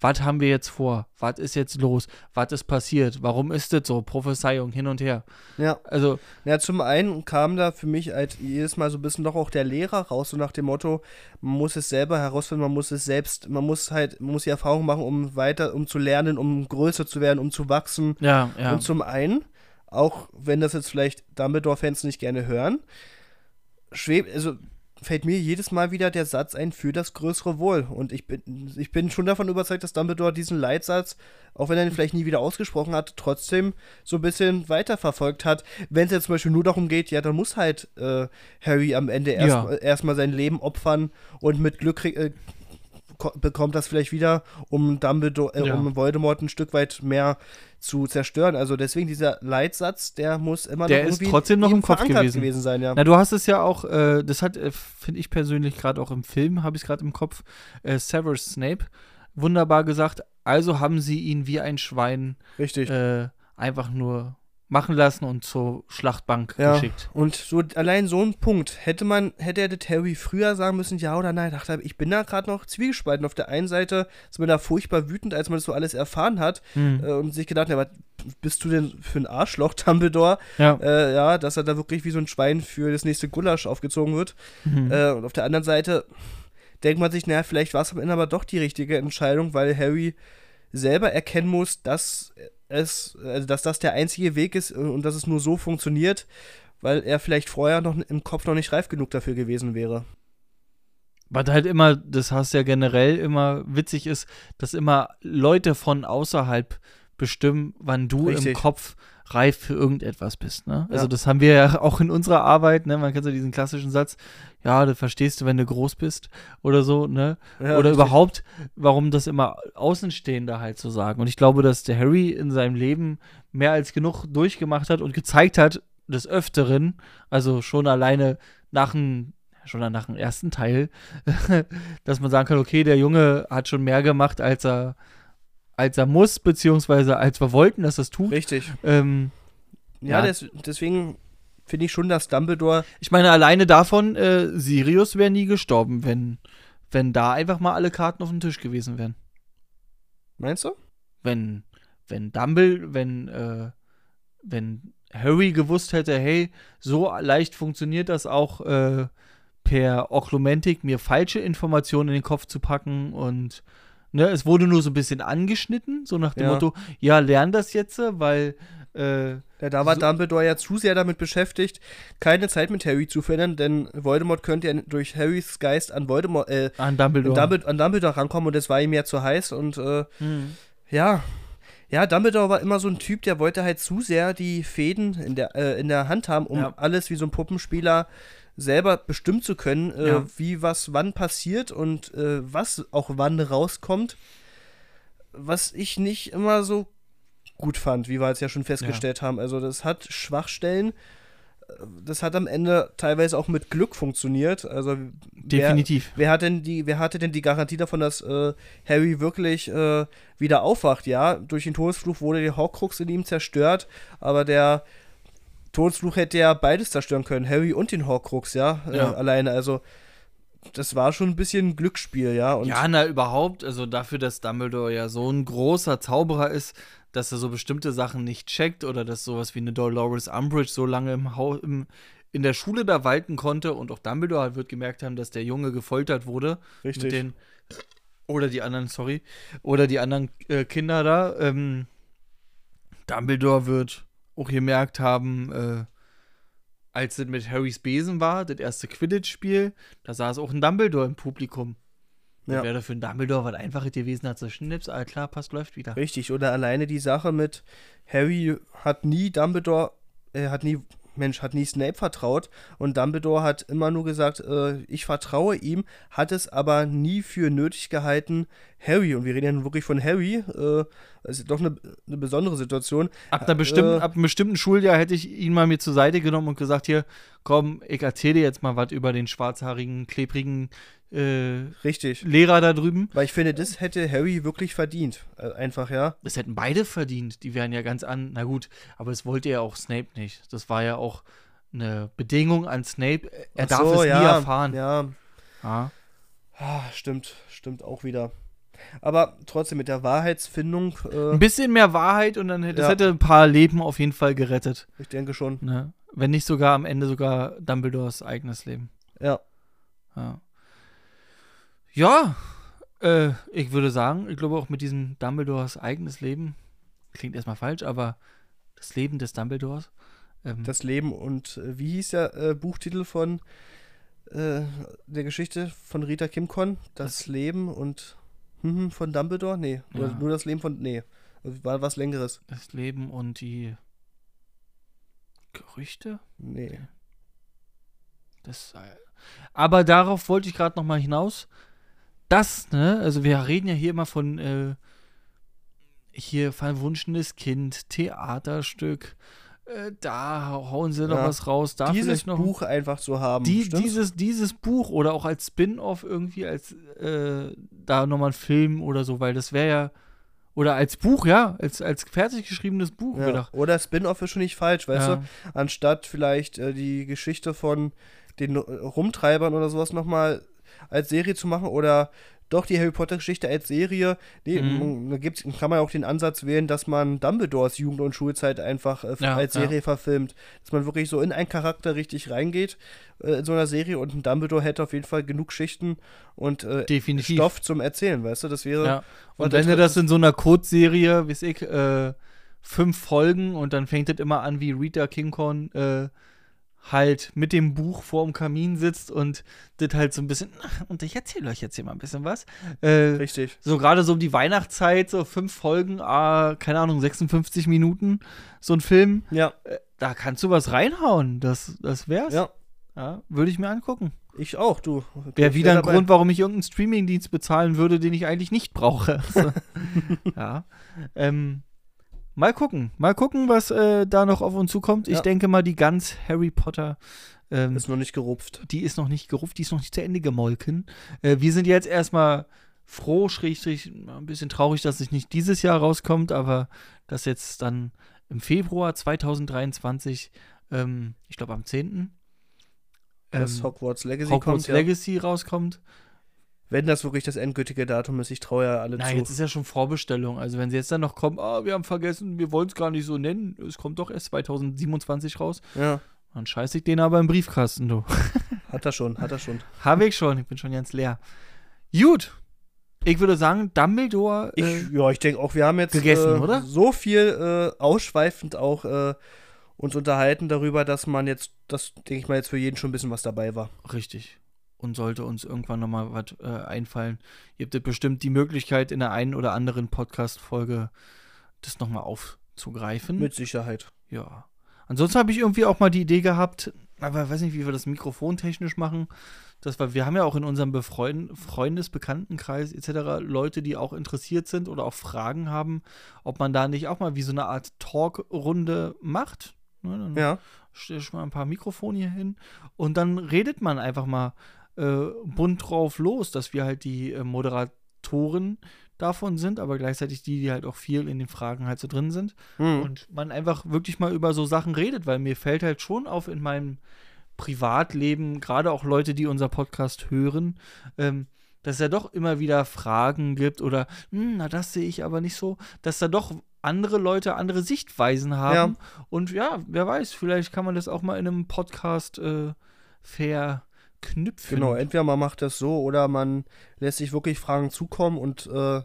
Was haben wir jetzt vor? Was ist jetzt los? Was ist passiert? Warum ist das so? Prophezeiung hin und her. Ja. Also, Ja, zum einen kam da für mich halt jedes Mal so ein bisschen doch auch der Lehrer raus, so nach dem Motto, man muss es selber herausfinden, man muss es selbst, man muss halt, man muss die Erfahrung machen, um weiter, um zu lernen, um größer zu werden, um zu wachsen. ja, ja. Und zum einen, auch wenn das jetzt vielleicht Dumbledore-Fans nicht gerne hören, schwebt, also fällt mir jedes Mal wieder der Satz ein für das größere Wohl. Und ich bin, ich bin schon davon überzeugt, dass Dumbledore diesen Leitsatz, auch wenn er ihn vielleicht nie wieder ausgesprochen hat, trotzdem so ein bisschen weiterverfolgt hat. Wenn es jetzt zum Beispiel nur darum geht, ja, dann muss halt äh, Harry am Ende erst, Ja. erstmal sein Leben opfern und mit Glück krieg- äh, bekommt das vielleicht wieder, um Dumbledore, äh, Ja. um Voldemort ein Stück weit mehr zu zerstören. Also deswegen dieser Leitsatz, der muss immer Der noch ist irgendwie trotzdem noch im Kopf verankert gewesen. sein, ja. Na, du hast es ja auch, äh, das hat, äh, finde ich persönlich gerade auch im Film, habe ich es gerade im Kopf, äh, Severus Snape wunderbar gesagt. Also haben sie ihn wie ein Schwein Richtig. äh, einfach nur machen lassen und zur Schlachtbank Ja. geschickt. Und so allein so ein Punkt, hätte man, hätte er Harry früher sagen müssen, ja oder nein, dachte ich bin da gerade noch zwiegespalten. Auf der einen Seite ist man da furchtbar wütend, als man das so alles erfahren hat Hm. äh, und sich gedacht, ja, was bist du denn für ein Arschloch, Dumbledore? Ja. Äh, ja, dass er da wirklich wie so ein Schwein für das nächste Gulasch aufgezogen wird. Mhm. Äh, und auf der anderen Seite denkt man sich, naja, vielleicht war es am Ende aber doch die richtige Entscheidung, weil Harry selber erkennen muss, dass es, also dass das der einzige Weg ist und dass es nur so funktioniert, weil er vielleicht vorher noch im Kopf noch nicht reif genug dafür gewesen wäre. Was halt immer, das hast ja generell immer witzig ist, dass immer Leute von außerhalb bestimmen, wann du im Richtig. Kopf reif für irgendetwas bist. Ne? Also Ja. das haben wir ja auch in unserer Arbeit, ne? Man kennt ja diesen klassischen Satz, ja, das verstehst du, wenn du groß bist oder so, ne? Ja, oder richtig. überhaupt, warum das immer Außenstehende halt so sagen. Und ich glaube, dass der Harry in seinem Leben mehr als genug durchgemacht hat und gezeigt hat, des Öfteren, also schon alleine nach dem, schon nach dem ersten Teil, dass man sagen kann, okay, der Junge hat schon mehr gemacht, als er, als er muss, beziehungsweise als wir wollten, dass er es tut. Richtig. Ähm, Ja, Ja. Des, deswegen finde ich schon, dass Dumbledore. ich meine, alleine davon, äh, Sirius wäre nie gestorben, wenn, wenn da einfach mal alle Karten auf dem Tisch gewesen wären. Meinst du? wenn, wenn Dumbledore, wenn, äh, wenn Harry gewusst hätte, hey, so leicht funktioniert das auch äh, per Oklumentik, mir falsche Informationen in den Kopf zu packen und ne, es wurde nur so ein bisschen angeschnitten, so nach dem Ja. Motto, ja, lern das jetzt, weil äh, Ja, da war So- Dumbledore ja zu sehr damit beschäftigt, keine Zeit mit Harry zu verlieren, denn Voldemort könnte ja durch Harrys Geist an Voldemort, äh, an an Dumbledore. Dumbledore, an Dumbledore rankommen und es war ihm ja zu heiß und äh, Hm. ja. Ja, Dumbledore war immer so ein Typ, der wollte halt zu sehr die Fäden in der, äh, in der Hand haben, um Ja. alles wie so ein Puppenspieler selber bestimmen zu können, äh, Ja. wie was wann passiert und äh, was auch wann rauskommt. Was ich nicht immer so gut fand, wie wir jetzt ja schon festgestellt haben. Also das hat Schwachstellen. Das hat am Ende teilweise auch mit Glück funktioniert. Also wer, Definitiv. Wer hat denn die, wer hatte denn die Garantie davon, dass äh, Harry wirklich äh, wieder aufwacht? Ja, durch den Todesfluch wurde der Horcrux in ihm zerstört, aber der Todesfluch hätte ja beides zerstören können, Harry und den Horcrux, ja, Ja. Äh, alleine. Also das war schon ein bisschen ein Glücksspiel, ja. Und ja, na, überhaupt, also dafür, dass Dumbledore ja so ein großer Zauberer ist, dass er so bestimmte Sachen nicht checkt oder dass sowas wie eine Dolores Umbridge so lange im, Hau im in der Schule da walten konnte und auch Dumbledore halt wird gemerkt haben, dass der Junge gefoltert wurde richtig. mit den oder die anderen, sorry, oder die anderen äh, Kinder da. Ähm, Dumbledore wird auch gemerkt haben, äh, als es mit Harrys Besen war, das erste Quidditch-Spiel, da saß auch ein Dumbledore im Publikum. Ja. Wäre für einen Dumbledore was Einfaches gewesen, hat so Schnips, ah, klar, passt, läuft wieder. Richtig, oder alleine die Sache mit Harry hat nie Dumbledore, er hat nie, Mensch, hat nie Snape vertraut und Dumbledore hat immer nur gesagt, äh, ich vertraue ihm, hat es aber nie für nötig gehalten, Harry, und wir reden ja nun wirklich von Harry, äh, das ist doch eine, eine besondere Situation. Ab, einer bestimmten, Äh, ab einem bestimmten Schuljahr hätte ich ihn mal mir zur Seite genommen und gesagt, hier, komm, ich erzähle dir jetzt mal was über den schwarzhaarigen, klebrigen äh, Richtig. Lehrer da drüben. Weil ich finde, das hätte Harry wirklich verdient. Äh, einfach, ja. Das hätten beide verdient. Die wären ja ganz an. Na gut, aber das wollte ja auch Snape nicht. Das war ja auch eine Bedingung an Snape. Er Ach darf so, es ja, nie erfahren. Ja, Ja. ah, stimmt, stimmt auch wieder. Aber trotzdem mit der Wahrheitsfindung, äh, Ein bisschen mehr Wahrheit und dann hätte, das Ja. hätte ein paar Leben auf jeden Fall gerettet. ich denke schon. Ne? Wenn nicht sogar am Ende sogar Dumbledores eigenes Leben. Ja. Ja, ja äh, ich würde sagen, ich glaube auch mit diesem Dumbledores eigenes Leben, klingt erstmal falsch, aber das Leben des Dumbledores. Ähm, Das Leben und äh, wie hieß der äh, Buchtitel von äh, der Geschichte von Rita Kimcon? Das, Das- Leben und hm, von Dumbledore? Nee, nur, Ja. nur das Leben von. Nee, war was Längeres. das Leben und die Gerüchte? Nee. Das, äh, aber darauf wollte ich gerade noch mal hinaus. Das, ne, also wir reden ja hier immer von äh, hier verwunschenes Kind, Theaterstück, äh, da hauen sie noch Ja. was raus, da Dieses vielleicht noch Buch einfach zu haben. die, dieses, dieses Buch oder auch als Spin-off irgendwie, als äh, da nochmal ein Film oder so, weil das wäre ja, oder als Buch, ja, als, als fertig geschriebenes Buch. ja. Oder Spin-off ist schon nicht falsch, weißt ja. du? Anstatt vielleicht äh, die Geschichte von den Rumtreibern oder sowas nochmal als Serie zu machen oder doch die Harry Potter-Geschichte als Serie. Nee, Mhm. da gibt's, kann man auch den Ansatz wählen, dass man Dumbledores Jugend- und Schulzeit einfach äh, Ja, als ja. Serie verfilmt. Dass man wirklich so in einen Charakter richtig reingeht äh, in so einer Serie und ein Dumbledore hätte auf jeden Fall genug Schichten und äh. Stoff zum Erzählen, weißt du? Das wäre. Ja. Und wenn das- du das in so einer Kurzserie, wie ich, äh, fünf Folgen und dann fängt es immer an, wie Rita Kingcon äh, halt mit dem Buch vorm Kamin sitzt und das halt so ein bisschen, und ich erzähle euch jetzt hier mal ein bisschen was. Äh, Richtig. so gerade so um die Weihnachtszeit, so fünf Folgen, ah, keine Ahnung, 56 Minuten, so ein Film, Ja, äh, da kannst du was reinhauen. Das, das wär's. ja. Ja, Würde ich mir angucken. Ich auch, du. Wäre wieder ein dabei. Grund, warum ich irgendeinen Streamingdienst bezahlen würde, den ich eigentlich nicht brauche. Ja. Ähm, mal gucken. Mal gucken, was äh, da noch auf uns zukommt. Ich Ja. denke mal, die ganz Harry Potter, ähm, Ist noch nicht gerupft. die ist noch nicht gerupft, die ist noch nicht zu Ende gemolken. Äh, wir sind jetzt erstmal froh, schrägstrich, ein bisschen traurig, dass es nicht dieses Jahr rauskommt, aber dass jetzt dann im Februar 2023, ähm, ich glaube am 10. dass ähm, Hogwarts Legacy Hogwarts kommt. Ja. Legacy rauskommt. Wenn das wirklich das endgültige Datum ist, ich traue ja alle Na, zu. jetzt ist ja schon Vorbestellung. Also wenn sie jetzt dann noch kommen, ah, wir haben vergessen, wir wollen es gar nicht so nennen, es kommt doch erst 2027 raus, ja, dann scheiße ich den aber im Briefkasten, du. hat er schon, hat er schon. Habe ich schon, ich bin schon ganz leer. Gut. Ich würde sagen, Dumbledore. Ich, äh, ja, ich denke auch, wir haben jetzt gegessen, äh, oder? so viel äh, ausschweifend auch äh, uns unterhalten darüber, dass man jetzt, das denke ich mal, jetzt für jeden schon ein bisschen was dabei war. richtig. Und sollte uns irgendwann nochmal was äh, einfallen, ihr habt ja bestimmt die Möglichkeit, in der einen oder anderen Podcast-Folge das nochmal aufzugreifen. Mit Sicherheit. Ja. Ansonsten habe ich irgendwie auch mal die Idee gehabt, aber weiß nicht, wie wir das mikrofontechnisch machen. Das war, wir haben ja auch in unserem Befreund, Freundes-, Bekanntenkreis etc. Leute, die auch interessiert sind oder auch Fragen haben, ob man da nicht auch mal wie so eine Art Talkrunde macht. Ne, dann Ja, stell ich mal ein paar Mikrofone hier hin und dann redet man einfach mal äh, bunt drauf los, dass wir halt die äh, Moderatoren davon sind, aber gleichzeitig die, die halt auch viel in den Fragen halt so drin sind hm. und man einfach wirklich mal über so Sachen redet, weil mir fällt halt schon auf in meinem Privatleben, gerade auch Leute, die unser Podcast hören, ähm, dass es ja doch immer wieder Fragen gibt oder, "Hm, na, das sehe ich aber nicht so, dass da doch andere Leute andere Sichtweisen haben. Und ja, wer weiß, vielleicht kann man das auch mal in einem Podcast äh, verknüpfen. genau. Entweder man macht das so oder man lässt sich wirklich Fragen zukommen und äh,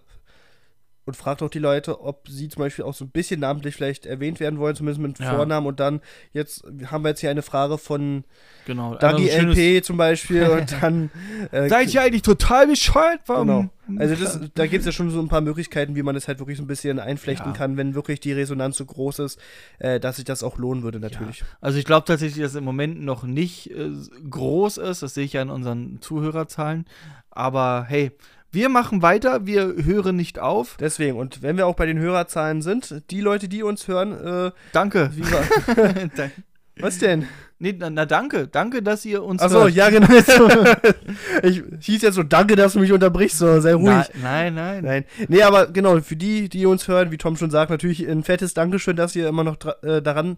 und fragt auch die Leute, ob sie zum Beispiel auch so ein bisschen namentlich vielleicht erwähnt werden wollen, zumindest mit Ja. Vornamen. Und dann, jetzt haben wir jetzt hier eine Frage von Genau. Dagi Einmal so ein schönes- LP zum Beispiel und dann. Äh, Seid ihr eigentlich total bescheuert? Warum? Genau. Also das, da gibt es ja schon so ein paar Möglichkeiten, wie man es halt wirklich so ein bisschen einflechten Ja. kann, wenn wirklich die Resonanz so groß ist, äh, dass sich das auch lohnen würde natürlich. Also ich glaube tatsächlich, dass im Moment noch nicht äh, groß ist. Das sehe ich ja in unseren Zuhörerzahlen. Aber hey, wir machen weiter. Wir hören nicht auf. Deswegen, und wenn wir auch bei den Hörerzahlen sind, die Leute, die uns hören, äh, Danke. wie war, was denn? nee, na, na danke. Danke, dass ihr uns Achso, ja, genau. ich hieß jetzt so, danke, dass du mich unterbrichst, so, sei ruhig. Nein, nein, nein. Nein. Nee, aber genau, für die, die uns hören, wie Tom schon sagt, natürlich ein fettes Dankeschön, dass ihr immer noch äh, daran,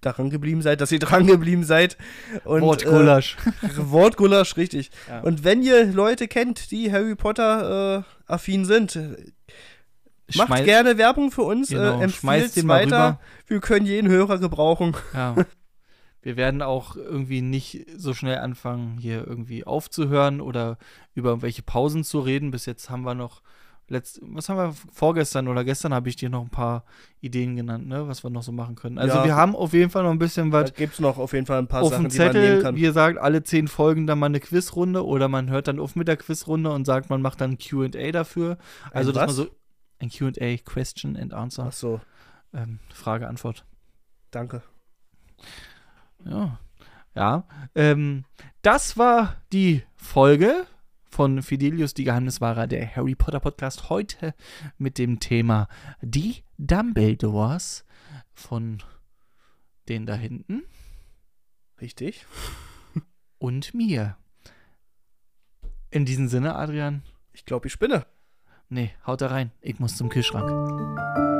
daran geblieben seid, dass ihr dran geblieben seid. Und, Wortgulasch. Äh, Wortgulasch, richtig. Ja. Und wenn ihr Leute kennt, die Harry Potter äh, affin sind, macht Schmeiß- gerne Werbung für uns, Genau, äh, empfiehlt den mal weiter. rüber. Wir können jeden Hörer gebrauchen. Ja. Wir werden auch irgendwie nicht so schnell anfangen, hier irgendwie aufzuhören oder über irgendwelche Pausen zu reden. Bis jetzt haben wir noch, letzt, was haben wir vorgestern oder gestern habe ich dir noch ein paar Ideen genannt, ne, was wir noch so machen können. Also Ja. wir haben auf jeden Fall noch ein bisschen was gibt es noch auf jeden Fall ein paar auf Sachen, dem die man nehmen Zettel. kann. Wie gesagt, alle zehn Folgen dann mal eine Quizrunde oder man hört dann auf mit der Quizrunde und sagt, man macht dann Q&A dafür. Also Ein dass man was? so ein Q&A, Question and Answer, Ach so, ähm, Frage, Antwort. danke. Ja. Ja. Ähm, das war die Folge von Fidelius, die Geheimniswahrer, der Harry Potter Podcast. Heute mit dem Thema Die Dumbledores von den da hinten Richtig. und mir. In diesem Sinne, Adrian. Ich glaube, ich spinne. Nee, haut da rein. Ich muss zum Kühlschrank.